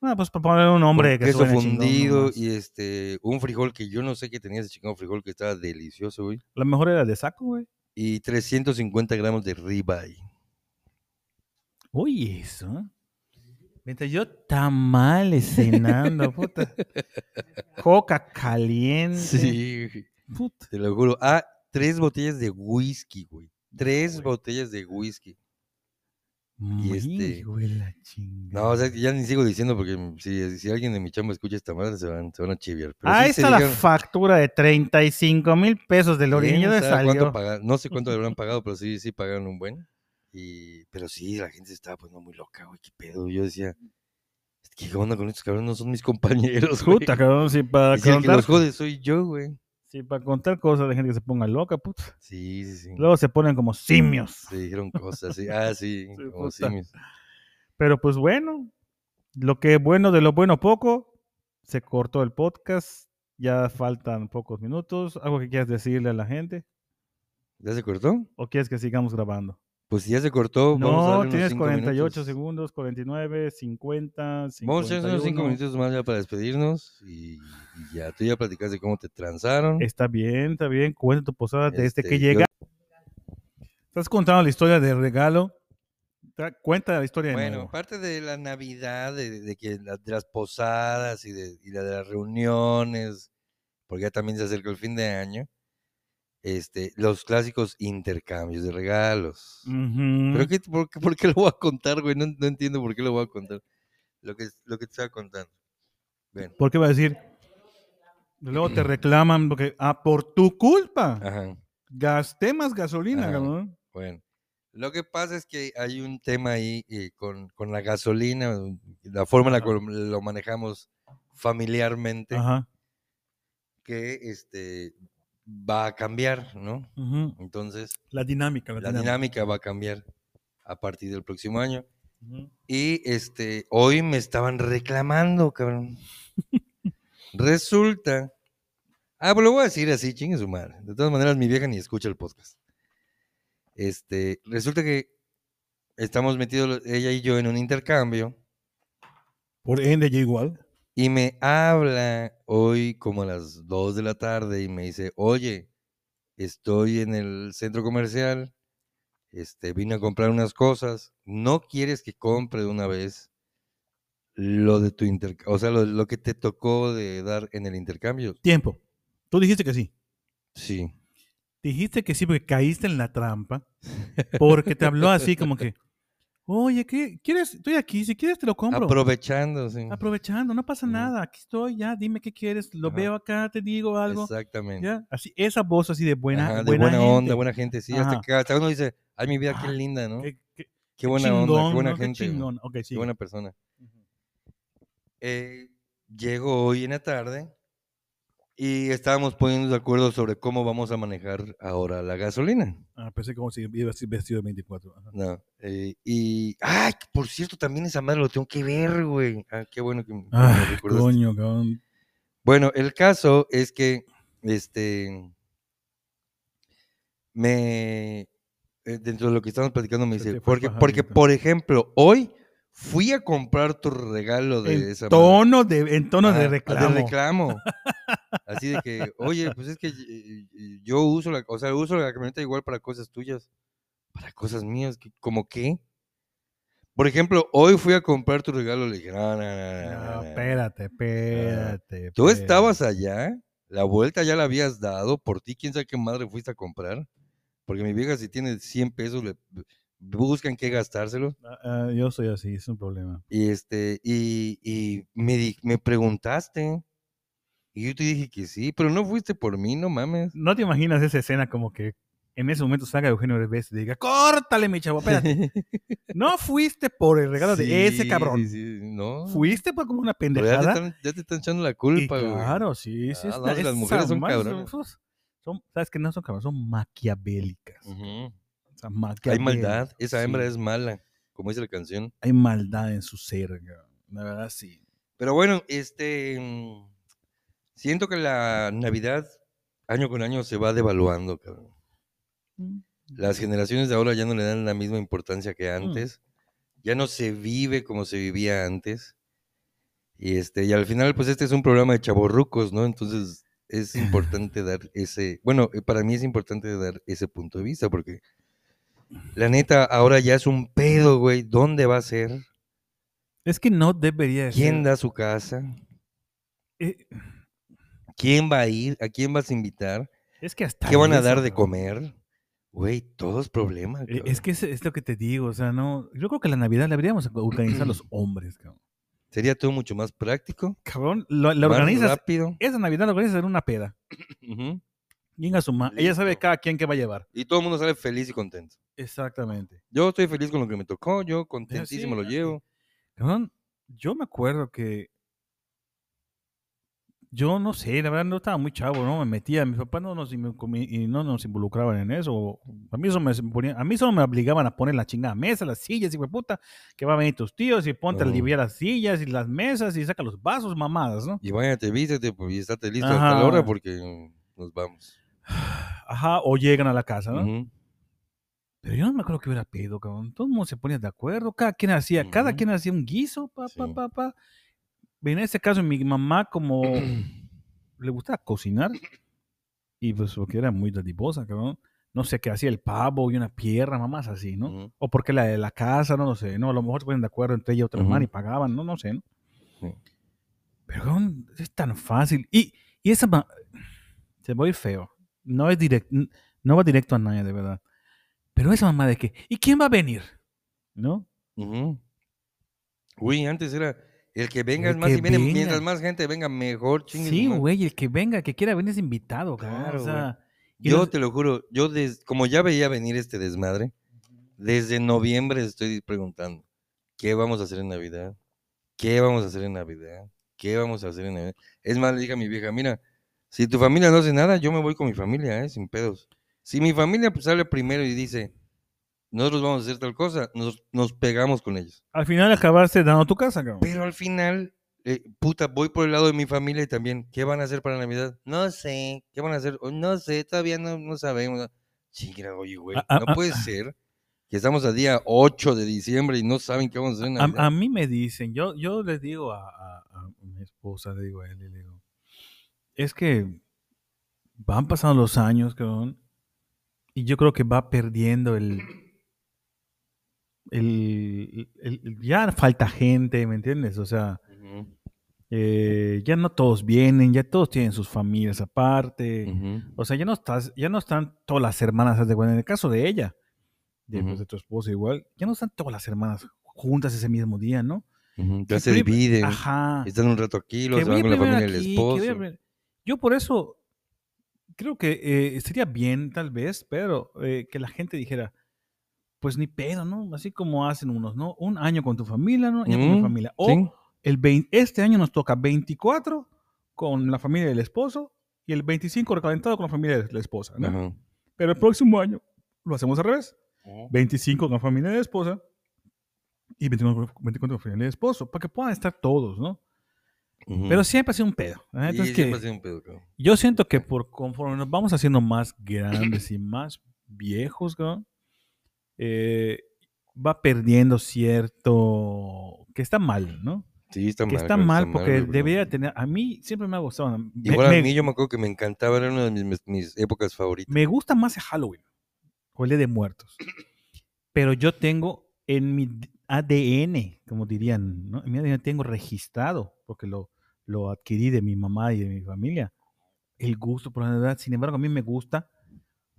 Ah, pues para poner un nombre que queso chingón fundido y este, un frijol que yo no sé qué tenía ese chingado frijol que estaba delicioso, güey. Lo mejor era de saco, güey. Y 350 gramos de ribeye. Uy, eso. Mientras yo tamales cenando, puta. Coca caliente. Sí, güey. Puta. te lo juro. Ah, tres botellas de whisky, güey. Tres botellas de whisky. Y este- güey, la. No, o sea, ya ni sigo diciendo porque si, si alguien de mi chamba escucha esta madre se van, se van a chiviar. Pero Ahí sí se está la factura de 35 mil pesos del origen. ¿quién Ya sabe cuánto salió. paga- No sé cuánto le habrán pagado, pero sí, sí pagaron un buen. Y, pero sí, la gente se estaba poniendo muy loca, güey, qué pedo. Yo decía, ¿qué onda con estos cabrones? No son mis compañeros, güey. Puta, cabrón, si para el que contar, los jode soy yo, güey. si para contar cosas de gente que se ponga loca, puta. Sí, sí, sí. Luego se ponen como simios. Se dijeron cosas, sí. Ah, sí, Sí, como puta. simios. Pero pues bueno, lo que es bueno de lo bueno poco, se cortó el podcast. Ya faltan pocos minutos. ¿Algo que quieras decirle a la gente? ¿Ya se cortó? ¿O quieres que sigamos grabando? Pues ya se cortó, vamos a No, darle unos tienes cinco 48 minutos. segundos, 49, 50, 51. Vamos a hacer unos cinco minutos más ya para despedirnos y, y ya, tú ya platicaste cómo te transaron. Está bien, está bien. Cuenta tu posada desde Este, que yo- llega. Estás contando la historia del regalo. Ta- Cuenta la historia de Bueno, nuevo. aparte de la Navidad, de, de que la- de las posadas y de, y la de las reuniones, porque ya también se acerca el fin de año, este, los clásicos intercambios de regalos. Ujú. ¿Pero qué, por, por qué lo voy a contar, güey? No, no entiendo por qué lo voy a contar. Lo que, lo que te estaba contando. Bueno, ¿Por qué va a decir? Luego te reclaman porque, ah, por tu culpa, ajá, gasté más gasolina, Ajá. cabrón. bueno. Lo que pasa es que hay un tema ahí eh, con, con la gasolina, la forma en la que lo manejamos familiarmente. Ajá. que este va a cambiar, ¿no? Entonces, La dinámica, la, la dinámica. dinámica va a cambiar a partir del próximo año. Y este, hoy me estaban reclamando, cabrón. Resulta. Ah, pues lo voy a decir así, chingue su madre. De todas maneras, mi vieja ni escucha el podcast. Este, resulta que estamos metidos ella y yo en un intercambio Por ende, yo igual. Y me habla hoy como a las 2 de la tarde y me dice, oye, estoy en el centro comercial, este, vine a comprar unas cosas, ¿no quieres que compre de una vez lo de tu intercambio? O sea, lo, lo que te tocó de dar en el intercambio. Tiempo. Tú dijiste que sí. Sí. Dijiste que sí porque caíste en la trampa. Porque te habló así como que, oye, ¿qué quieres? Estoy aquí, si quieres te lo compro. Aprovechando, sí. Aprovechando, no pasa nada. Aquí estoy, ya, dime qué quieres. Lo Ajá. veo acá, te digo algo. Exactamente. Ya, así, esa voz así de buena, Ajá, de buena, buena, gente. onda, buena gente, sí. Hasta, que, hasta uno dice, ay, mi vida, qué Ah, linda, ¿no? Qué, Qué, qué- buena qué onda, qué chingón, buena ¿no? Qué gente. güey, chingón. Ok, sí. Qué buena persona. Ujú. eh, llego hoy en la tarde y estábamos poniendo de acuerdo sobre cómo vamos a manejar ahora la gasolina. Ah, pensé como si iba a ser vestido de 24. Ajá. No, eh, y, ay, por cierto, también esa madre lo tengo que ver, güey. Ah, qué bueno que, me Ah, recordaste. coño, cabrón. Bueno, el caso es que, este, me, eh, dentro de lo que estamos platicando me dice, porque, porque por ejemplo, hoy fui a comprar tu regalo de En esa tono de, en tono de Ah, reclamo. reclamo. Así de que, oye, pues es que eh, eh, yo uso la, o sea, uso la camioneta igual para cosas tuyas, para cosas mías, que- ¿como qué? Por ejemplo, hoy fui a comprar tu regalo, le dije, no, no, no, no, espérate, espérate. Tú estabas allá, la vuelta ya la habías dado, por ti, quién sabe qué madre fuiste a comprar, porque mi vieja si tiene 100 pesos, le buscan qué gastárselo. Ah, ah, yo soy así, es un problema. Y este, y, y me, di- me preguntaste, y yo te dije que sí, pero no fuiste por mí, no mames. ¿No te imaginas esa escena como que en ese momento salga Eugenio Derbez y diga, córtale, mi chavo, espérate. No fuiste por el regalo de ese Sí, cabrón. sí, no. Fuiste por como una Pero ya te, pendejada. están, ya te están echando la Y culpa, güey. claro, sí, sí. Ah, está- no, si las mujeres son madres cabronas. Son, son- ¿Sabes que no son cabronas? Son maquiavélicas. Ujú. O sea, Hay maldad, esa hembra es mala, como dice la canción. Hay maldad en su ser, cabrón. La verdad, sí. Pero bueno, este. mm, Siento que la Navidad, año con año, se va devaluando, cabrón. Las generaciones de ahora ya no le dan la misma importancia que antes. Ya no se vive como se vivía antes. Y este, y al final, pues este es un programa de chavorrucos, ¿no? Entonces es importante dar ese. Bueno, eh, para mí es importante dar ese punto de vista, porque la neta, ahora ya es un pedo, güey. ¿Dónde va a ser? Es que no debería de ¿Quién ser. da su casa? Eh, ¿Quién va a ir? ¿A quién vas a invitar? es que hasta ¿Qué van a eso, dar de comer? Güey, todo es problema. Eh, cabrón. Es que es, es lo que te digo, o sea, no. Yo creo que la Navidad la deberíamos organizar los hombres, cabrón. Sería todo mucho más práctico, Cabrón, la más organizas. rápido. Esa Navidad la organizas en una peda. Bien a su Ella sabe cada quien que va a llevar. Y todo el mundo sale feliz y contento. Exactamente. Yo estoy feliz con lo que me tocó, yo contentísimo lo llevo. Cabrón, yo me acuerdo que. Yo no sé, la verdad no estaba muy chavo, ¿no? Me metía, mis papás no nos, y no nos involucraban en eso. A mí, eso me ponía- a mí solo me obligaban a poner la chingada mesa, las sillas, y puta, que va a venir tus tíos y ponte a Ajá. aliviar las sillas y las mesas y saca los vasos, mamadas, ¿no? Y váyate, vístete pues, y estate listo a tal hora Ajá. porque mm, nos vamos. Ajá, o llegan a la casa, ¿no? Ujú. Pero yo no me acuerdo que hubiera pedido, cabrón. Todo el mundo se ponía de acuerdo. Cada quien hacía, cada Ujú. quien hacía un guiso, pa, pa, Sí. pa, pa. En este caso, mi mamá, como le gustaba cocinar, y pues porque era muy dadivosa, cabrón. No sé qué hacía el pavo y una pierna, mamás así, ¿no? Ujú. O porque la de la casa, no lo sé, ¿no? A lo mejor se ponían de acuerdo entre ella y otra hermana y Ujú. pagaban, no, no sé, ¿no? Sí. Pero cabrón, es tan fácil. Y, y esa se va a ir feo. No es directo, no va directo a nadie, de verdad. Pero esa mamá de que, ¿y quién va a venir? ¿No? Uy, antes era el que venga El es más que y viene, venga. mientras más gente venga, mejor chingue Sí, güey, el que venga, que quiera venir es invitado. Claro, o sea, Yo los- te lo juro, yo des- como ya veía venir este desmadre, desde noviembre estoy preguntando, ¿qué vamos a hacer en Navidad? ¿Qué vamos a hacer en Navidad? ¿Qué vamos a hacer en Navidad? Es más, le dije a mi vieja, mira, si tu familia no hace nada, yo me voy con mi familia, ¿eh? sin pedos. Si mi familia pues, sale primero y dice, nosotros vamos a hacer tal cosa, nos, nos pegamos con ellos. al final acabaste dando tu casa, cabrón. Pero al final, eh, puta, voy por el lado de mi familia y también, ¿qué van a hacer para Navidad? No sé, ¿qué van a hacer? "Oh, No sé, todavía no, no sabemos. Chinga, oye, güey, Ah, ah, no ah, puede ah. ser que estamos a día 8 de diciembre y no saben qué vamos a hacer en Navidad. A, a mí me dicen, yo, yo les digo a, a- a mi esposa, le digo a él, le digo, es que van pasando los años, cabrón, y yo creo que va perdiendo el, el, el- el- ya falta gente, ¿me entiendes? O sea, eh, ya no todos vienen, ya todos tienen sus familias aparte, o sea, ya no estás, ya no están todas las hermanas, en el caso de ella, de, pues, Ujú. de tu esposa igual, ya no están todas las hermanas juntas ese mismo día, ¿no? Ya se dividen, Ajá. están un rato aquí, los van con la familia del esposo. Yo por eso creo que eh, sería bien, tal vez, pero eh, que la gente dijera, pues ni pedo, ¿no? Así como hacen unos, ¿no? Un año con tu familia, ¿no? Un año con mi Ujú, familia. O sí. el 20 este año nos toca 24 con la familia del esposo y el 25 recalentado con la familia de la esposa, ¿no? Ajá. Pero el próximo año lo hacemos al revés. 25 con la familia de la esposa y 24, 24 con la familia del esposo, para que puedan estar todos, ¿no? Pero siempre ha sido un pedo. ¿eh? Entonces, que sido un pedo, yo siento que por conforme nos vamos haciendo más grandes y más viejos, cabrón, eh, va perdiendo cierto... que está mal, ¿no? Sí, está que mal. está mal está porque pero- debería tener... A mí siempre me ha gustado. me- Igual me, a mí yo me acuerdo que me encantaba, era una de mis, mis- épocas favoritas. me gusta más el Halloween o el de Muertos. Pero yo tengo en mi ADN, como dirían, ¿no? Mi ADN tengo registrado, porque lo, lo adquirí de mi mamá y de mi familia, el gusto por la Navidad. Sin embargo, a mí me gusta,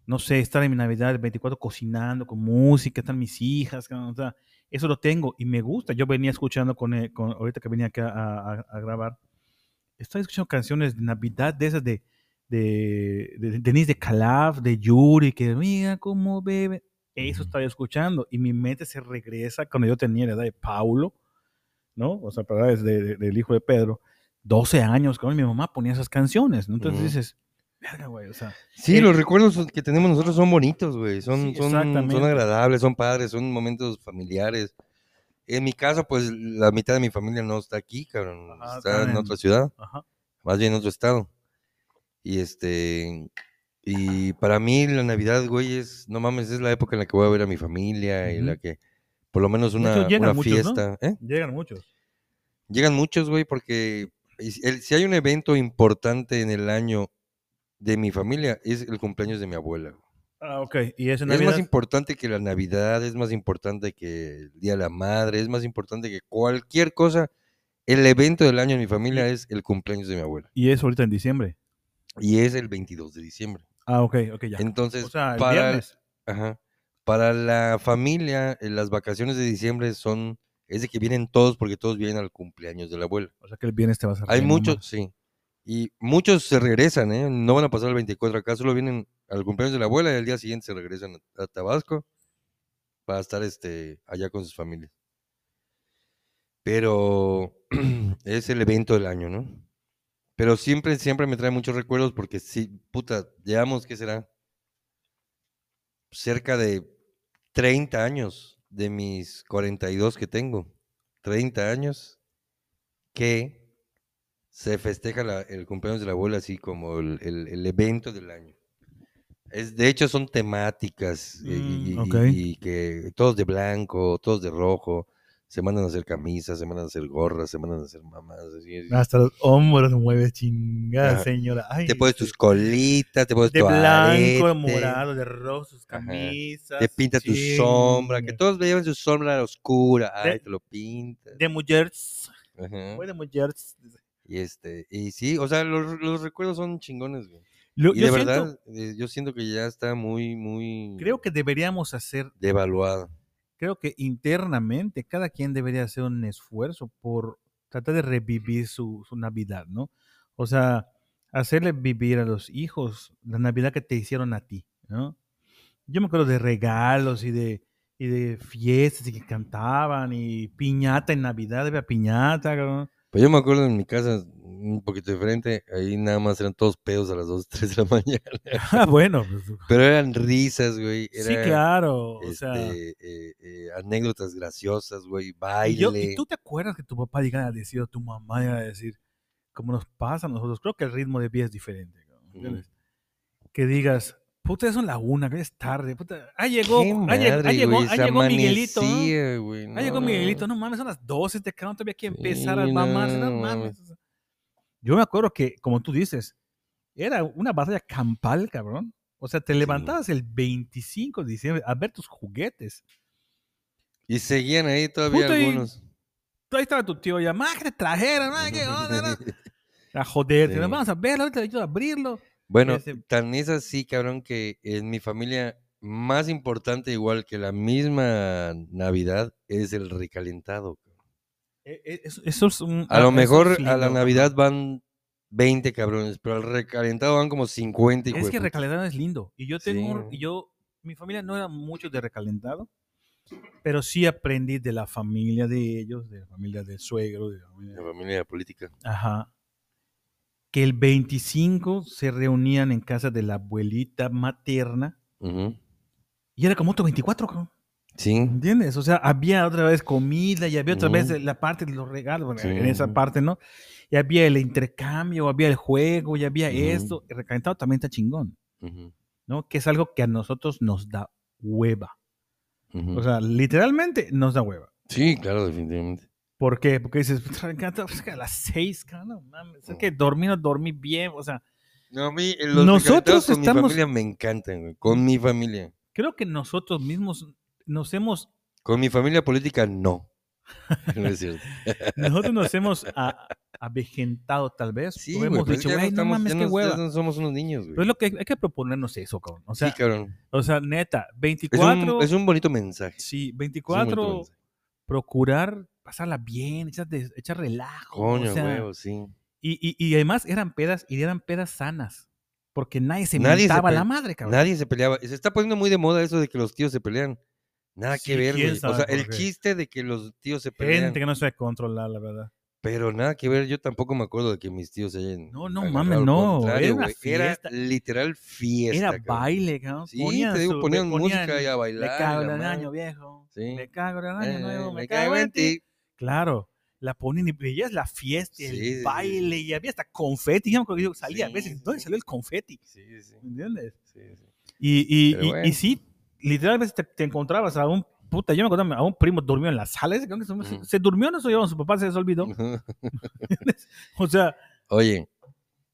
no sé, estar en mi Navidad el 24 cocinando con música, están mis hijas, o sea, eso lo tengo y me gusta. Yo venía escuchando con, eh, con ahorita que venía acá a, a- a grabar, estoy escuchando canciones de Navidad de esas de, de, de Denise de Calaf, de Yuri, que mira cómo bebe. Eso estaba escuchando y mi mente se regresa cuando yo tenía la edad de Paulo, ¿no? O sea, para de- de- del hijo de Pedro, 12 años, cuando mi mamá ponía esas canciones, ¿no? Entonces dices, verga, güey, o sea, Sí, Eh, los recuerdos que tenemos nosotros son bonitos, güey. Son, Sí, son, son agradables, son padres, son momentos familiares. En mi caso, pues la mitad de mi familia no está aquí, cabrón. Ajá, está en en- otra ciudad, ajá. más bien en otro estado. Y este. Y para mí la Navidad, güey, es, no mames, es la época en la que voy a ver a mi familia y la que, por lo menos De una, hecho, una muchos, ¿no? fiesta. ¿eh? Llegan muchos. Llegan muchos, güey, porque es- el- si hay un evento importante en el año de mi familia, es el cumpleaños de mi abuela. güey. Ah, ok. Y Es más importante que la Navidad, es más importante que el Día de la Madre, es más importante que cualquier cosa. El evento del año en mi familia es el cumpleaños de mi abuela. Y eso ahorita en diciembre. Y es el 22 de diciembre. Ah, ok, ok, ya. Entonces, o sea, el para, viernes. ajá, para la familia, eh, las vacaciones de diciembre son, es de que vienen todos porque todos vienen al cumpleaños de la abuela. O sea, que el viernes te vas a Hay muchos, nomás. sí. Y muchos se regresan, ¿eh? No van a pasar el 24 acá, solo vienen al cumpleaños de la abuela y al día siguiente se regresan a, a Tabasco para estar este, allá con sus familias. Pero es el evento del año, ¿no? Pero siempre, siempre me trae muchos recuerdos porque sí, puta, llevamos, ¿qué será? Cerca de 30 años de mis 42 que tengo. 30 años que se festeja la- el cumpleaños de la abuela así como el, el- el evento del año. Es, de hecho, son temáticas y, Mm, y- y que todos de blanco, todos de rojo. Se mandan a hacer camisas, se mandan a hacer gorras, se mandan a hacer mamás. así, Hasta los hombros mueves chingada, Ajá. señora. Ay, te pones tus colitas, te pones de tu blanco, de morado, de rojo, sus Ajá. camisas. Te pinta tu sombra, que todos llevan su sombra oscura. Ay, De- te lo pintas. De mujeres. Ajá. Fue de mujeres. Y este, y sí, o sea, los, los recuerdos son chingones, güey. Lo- Y yo de siento- verdad, eh, yo siento que ya está muy, muy creo que deberíamos hacer, devaluado. Creo que internamente cada quien debería hacer un esfuerzo por tratar de revivir su, su Navidad, ¿no? O sea, hacerle vivir a los hijos la Navidad que te hicieron a ti, ¿no? Yo me acuerdo de regalos y de, y de fiestas y que cantaban y piñata en Navidad, había piñata, cabrón. Pues yo me acuerdo en mi casa, un poquito diferente, ahí nada más eran todos pedos a las 2, 3 de la mañana. Ah, bueno, pues, Pero eran risas, güey. sí, era, claro, o sea... este, eh, eh, anécdotas graciosas, güey, Y, baile. yo- y tú te acuerdas que tu papá llegara a decir, o tu mamá llegara a decir, como nos pasa a nosotros, creo que el ritmo de vida es diferente. ¿entiendes? Que digas, puta, ya son la una, que es tarde, puta, ah, llegó, Qué ah, llegó, ah, madre, llegó, ah, llegó Miguelito, ¿no? güey, Ah, llegó no. Miguelito, no mames, son las 12, este cabrón todavía hay que empezar a Sí, mamarse, no no, mames. Yo me acuerdo que, como tú dices, era una batalla campal, cabrón. O sea, te levantabas el 25 de diciembre a ver tus juguetes. Y seguían ahí todavía Puta, y- algunos. Tú ahí estaba tu tío ya, más que te trajeron, más que onda, ¿no?". a joderte. Sí. Vamos a verlo, ahorita ayudo a abrirlo. Bueno, Ese- tan es así, cabrón, que en mi familia, más importante igual que la misma Navidad, es el recalentado. Eh, eh, Eso, eso es un- A ah, lo eso mejor a la. Navidad van 20 cabrones, pero al recalentado van como 50 hijo Es que recalentado es lindo. Y yo tengo, Sí. y yo, mi familia no era mucho de recalentado, pero sí aprendí de la familia de ellos, de la familia del suegro, de la familia- La familia política. Ajá. Que el 25 se reunían en casa de la abuelita materna Ujú. y era como otro 24, cabrón. Sí. ¿Entiendes? O sea, había otra vez comida y había otra vez Ujú. la parte de los regalos, bueno, Sí. en esa parte, ¿no? Y había el intercambio, había el juego, y había Ujú. esto. El recalentado también está chingón, ¿no? Que es algo que a nosotros nos da hueva. O sea, literalmente nos da hueva. sí, claro, definitivamente. ¿Por qué? Porque dices, "Puta, me encanta, que a las seis, no mames, es que dormí, no dormí bien, o sea, No, a mí los Nosotros con estamos- mi familia me encantan, güey. Con mi familia. creo que nosotros mismos nos hemos, Con mi familia política, no. No es cierto. nosotros nos hemos a- avejentado tal vez, Sí, güey, hemos dicho, no "Ay, no estamos- mames, qué hueva. no somos unos niños, güey. Pero es lo que hay, hay que proponernos eso, cabrón. O sea, sí, cabrón. o sea neta, Es 24, un, es un bonito mensaje. sí, Es un bonito 24, mensaje. Procurar pasarla bien, echar, relajo. Coño, o sea, huevo, sí. y, y, y además eran pedas, y eran pedas sanas. Porque nadie se Nadie se la madre, cabrón. Nadie se peleaba. Se está poniendo muy de moda eso de que los tíos se pelean. Nada Sí, que ver, güey. O sea, el qué. chiste de que los tíos se pelean. Gente que no sabe controlar, la verdad. Pero nada que ver, yo tampoco me acuerdo de que mis tíos se hayan. No, no mames, no, era una Era literal fiesta. Era cabrón. baile, cabrón. Sí, te digo, su- ponían música y a Me bailar. cago en el año viejo. Sí. Me cago en el año Eh, nuevo. me Me cago en ti. Claro. La ponían y veías la fiesta, y Sí, el sí, baile, y había hasta confeti. Yo me acuerdo que yo salía a veces. ¿Dónde salió el confeti? Sí, sí, ¿Me entiendes? sí, sí. Y, y, y- y bueno. sí, literalmente te, te encontrabas a un puta. Yo me acuerdo a un primo durmió en la sala. ese que se, se durmió, no se llevó, su papá se les olvidó. O sea, Oye,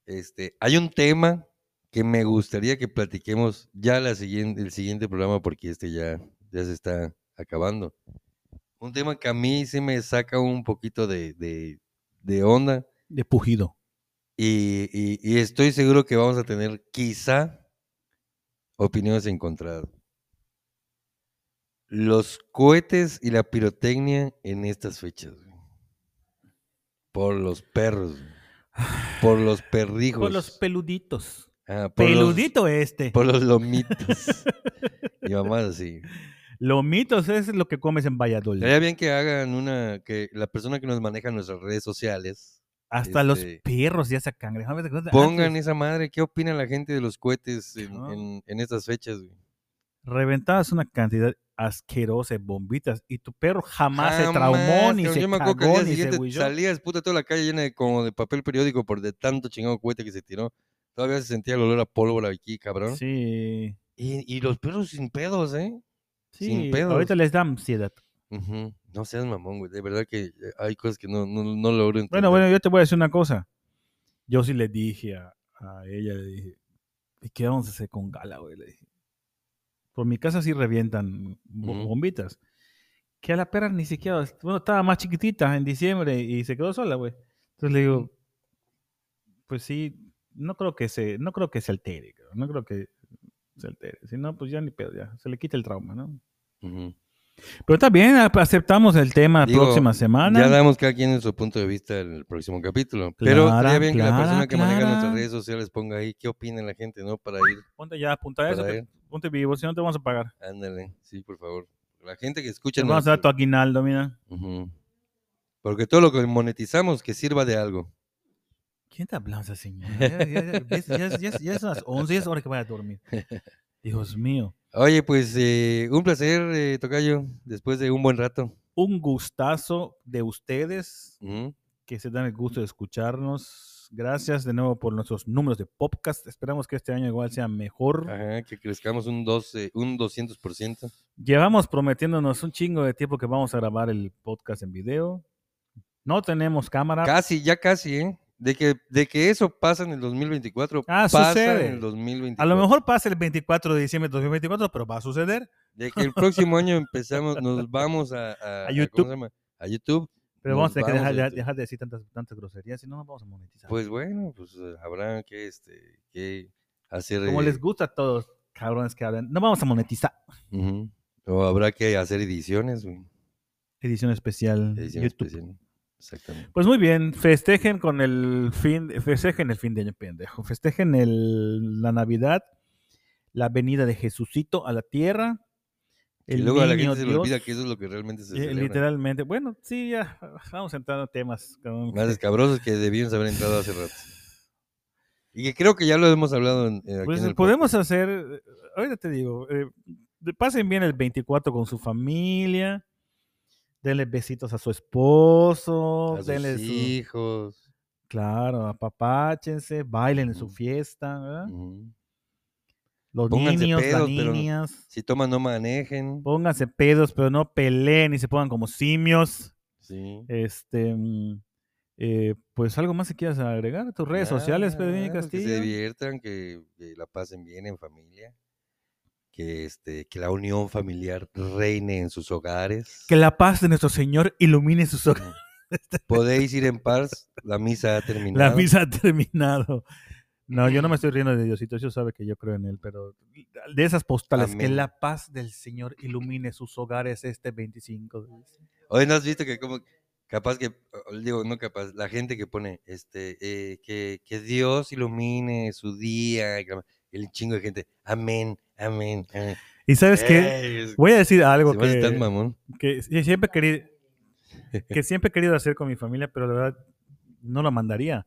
este, hay un tema que me gustaría que platiquemos ya la siguiente, el siguiente programa porque este ya, ya se está acabando. Un tema que a mí sí me saca un poquito de, de- de onda de pujido. y, y- y estoy seguro que vamos a tener quizá opiniones encontradas. Los cohetes y la pirotecnia en estas fechas. güey. Por los perros. güey. Por los perrijos. Por los peluditos. Ah, por los- Peludito este. por los lomitos. y mamás así. Lomitos es lo que comes en Valladolid. Estaría bien que hagan una, que la persona que nos maneja nuestras redes sociales Hasta los este, perros ya cangrejan. pongan esa madre. ¿Qué opina la gente de los cohetes en- en estas fechas? güey? Reventabas una cantidad asquerosa de bombitas y tu perro jamás, se traumó ni se Yo me acuerdo que cagó día ni se salías puta toda la calle llena de como de papel periódico por de tanto chingado cohete que se tiró. Todavía se sentía el olor a pólvora aquí, cabrón. Sí. Y, y los perros sin pedos, ¿eh? Sin Sí, pedos. ahorita les da ansiedad. No seas mamón, güey. De verdad que hay cosas que no, no, no logro entender. Bueno, bueno, yo te voy a decir una cosa. Yo sí le dije a, a ella, le dije, ¿y qué vamos a hacer con Gala, güey? Le dije. Por mi casa sí revientan bombitas. Que a la perra ni siquiera, bueno, estaba más chiquitita en diciembre y se quedó sola, güey. Entonces le digo, pues sí, no creo que se, no creo que se altere, cabrón, no creo que se altere. Si no, pues ya ni pedo, ya, se le quita el trauma, ¿no? Ujú. Pero está bien, ap- aceptamos el tema Digo, próxima semana. Ya damos cada quien nuestro punto de vista en el próximo capítulo. Pero estaría bien que la persona que maneja nuestras redes sociales ponga ahí qué opina la gente, ¿no? Para ir, Ponte ya, apunta eso, que-. Ponte vivo, si no te vamos a pagar. Ándale, sí, por favor. La gente que escucha. Te vamos a dar tu nuestro- aguinaldo, mira. Ujú. Porque todo lo que monetizamos que sirva de algo. ¿Quién te habla esa señora? Ya, ya, ya, ya es las 11, ya es hora que vaya a dormir. Dios mío. Oye, pues eh, un placer, eh, Tocayo, después de un buen rato. Un gustazo de ustedes Ujú. que se dan el gusto de escucharnos. Gracias de nuevo por nuestros números de podcast. Esperamos que este año igual sea mejor. Ajá, que crezcamos un, 12, un 200%. Llevamos prometiéndonos un chingo de tiempo que vamos a grabar el podcast en video. No tenemos cámara. Casi, ya casi, ¿eh? De que, de que eso pasa en el 2024, Ah, pasa sucede. en el 2024. A lo mejor pasa el 24 de diciembre de 2024, pero va a suceder. De que el próximo año empezamos, nos vamos a, a, A YouTube. ¿cómo se llama? A YouTube. Pero vamos a tener que vamos dejar, a de- YouTube. dejar de decir tantas, tantas groserías, si no nos vamos a monetizar. Pues bueno, pues eh, habrá que, este, que hacer... Como eh, les gusta a todos, cabrones que hablan, no vamos a monetizar. O habrá que hacer ediciones, güey. Edición especial. Edición YouTube. especial. Exactamente. Pues muy bien, festejen con el fin, festejen el fin de año, pendejo. Festejen el, la Navidad, la venida de Jesucito a la tierra. Y luego a la gente se le olvida que eso es lo que realmente se eh, celebra. literalmente. Bueno, sí, ya vamos entrando a temas. con- Más escabrosos que debían haber entrado hace rato. Y que creo que ya lo hemos hablado en, en- aquí Pues en el podemos podcast. hacer, eh, ahorita te digo, eh, pasen bien el 24 con su familia, denle besitos a su esposo, a sus denle su, hijos. claro, apapáchense, bailen en su fiesta, ¿verdad? Ujú. Los Pónganse niños, las pedos, pero no- niñas, Si toman, no manejen. pónganse pedos, pero no peleen y se pongan como simios. Sí. Este, mm, eh, pues algo más que quieras agregar a tus redes sociales, Pedro Que Castillo. se diviertan, que, que la pasen bien en familia. Que, este, que la unión familiar reine en sus hogares. Que la paz de nuestro Señor ilumine sus. Ujú. Podéis ir en paz. La misa ha terminado. La misa ha terminado. No, yo no me estoy riendo de Diosito, Dios sabe que yo creo en él, pero de esas postales, que la paz del Señor ilumine sus hogares este 25. Hoy no has visto que como capaz que, digo, no capaz, la gente que pone, este, eh, que, que Dios ilumine su día, el chingo de gente, amén, amén, amén. Y sabes qué, es- voy a decir algo tan que, mamón. que sí- siempre he querido, que siempre he querido hacer con mi familia, pero la verdad no lo mandaría.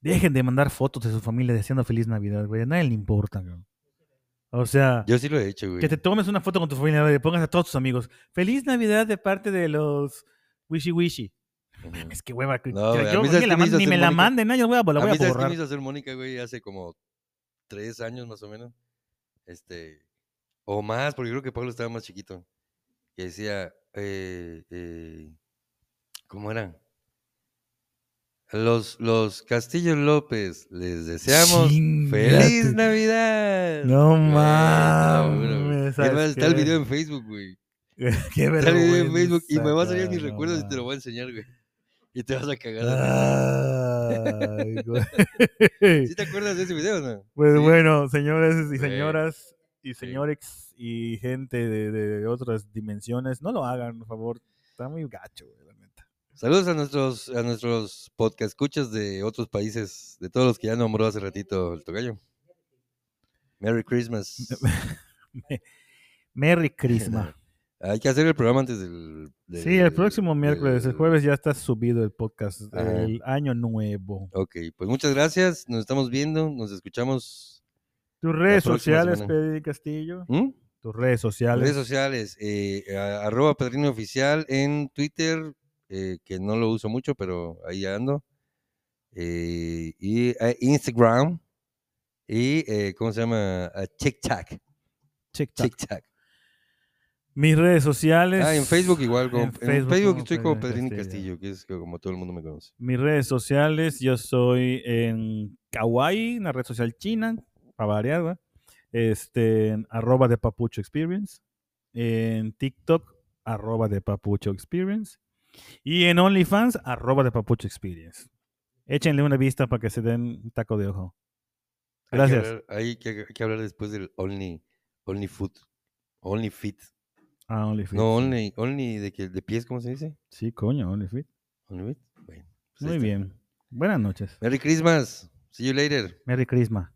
Dejen de mandar fotos de su familia deseando feliz Navidad, güey. A nadie le importa, cabrón. O sea, Yo sí lo he hecho, güey. que te tomes una foto con tu familia y le pongas a todos tus amigos. Feliz Navidad de parte de los Wishy Wishy. Es que hueva. No, güey, a yo- la man- ni me la manden, no, yo la voy a, la A voy a mí, ¿sabes qué borrar. me hizo hacer Mónica, güey? Hace como tres años más o menos. Este, o más, porque creo que Pablo estaba más chiquito. Que decía, eh, eh, ¿cómo era? Los, los Castillo López, les deseamos. ¡Feliz Navidad! No Güey, mames, güey. Es ¿sabes más, está el video en Facebook, güey. Qué Está el video en vergüenza, Facebook y me va a salir mis recuerdos y no te lo voy a enseñar, güey. Y te vas a cagar. Ay, güey. ¿Sí te acuerdas de ese video no? Pues Sí. bueno, señores y señoras y señores y gente de, de otras dimensiones, no lo hagan, por favor. Está muy gacho, güey. Saludos a nuestros, a nuestros podcast escuchas de otros países, de todos los que ya nombró hace ratito el tocayo. Merry Christmas. Merry Christmas. Hay que hacer el programa antes del. del- Sí, el próximo miércoles, el del- jueves ya está subido el podcast del año nuevo. Ok, pues muchas gracias. Nos estamos viendo, nos escuchamos. Tus redes sociales. Pedro Castillo. ¿Mm? Tus redes sociales. Redes sociales, eh, arroba Pedrino Oficial en Twitter, eh, que no lo uso mucho, pero ahí ando. Eh, y eh, Instagram, Y, eh, ¿cómo se llama? A Tic Tac. Tic Tac. Tic Tac. Mis redes sociales. Ah, en Facebook igual. como- en en Facebook estoy como Pedrín Castillo. Castillo, que es como todo el mundo me conoce. Mis redes sociales, yo soy en Kawaii, una red social china, para variar, ¿verdad? Este, en arroba de Papucho Experience. En TikTok, arroba de Papucho Experience. Y en OnlyFans, arroba de Papucho Experience. Échenle una vista para que se den un taco de ojo. Hay que Gracias. hablar- Hay que, hay que hablar después del Only, only Food. Only Fit. Ah, OnlyFans. No, Only, only de, que, de pies, ¿cómo se dice? Sí, coño. Only Fit. Bueno, pues ahí Muy está. bien. Buenas noches. Merry Christmas. See you later. Merry Christmas.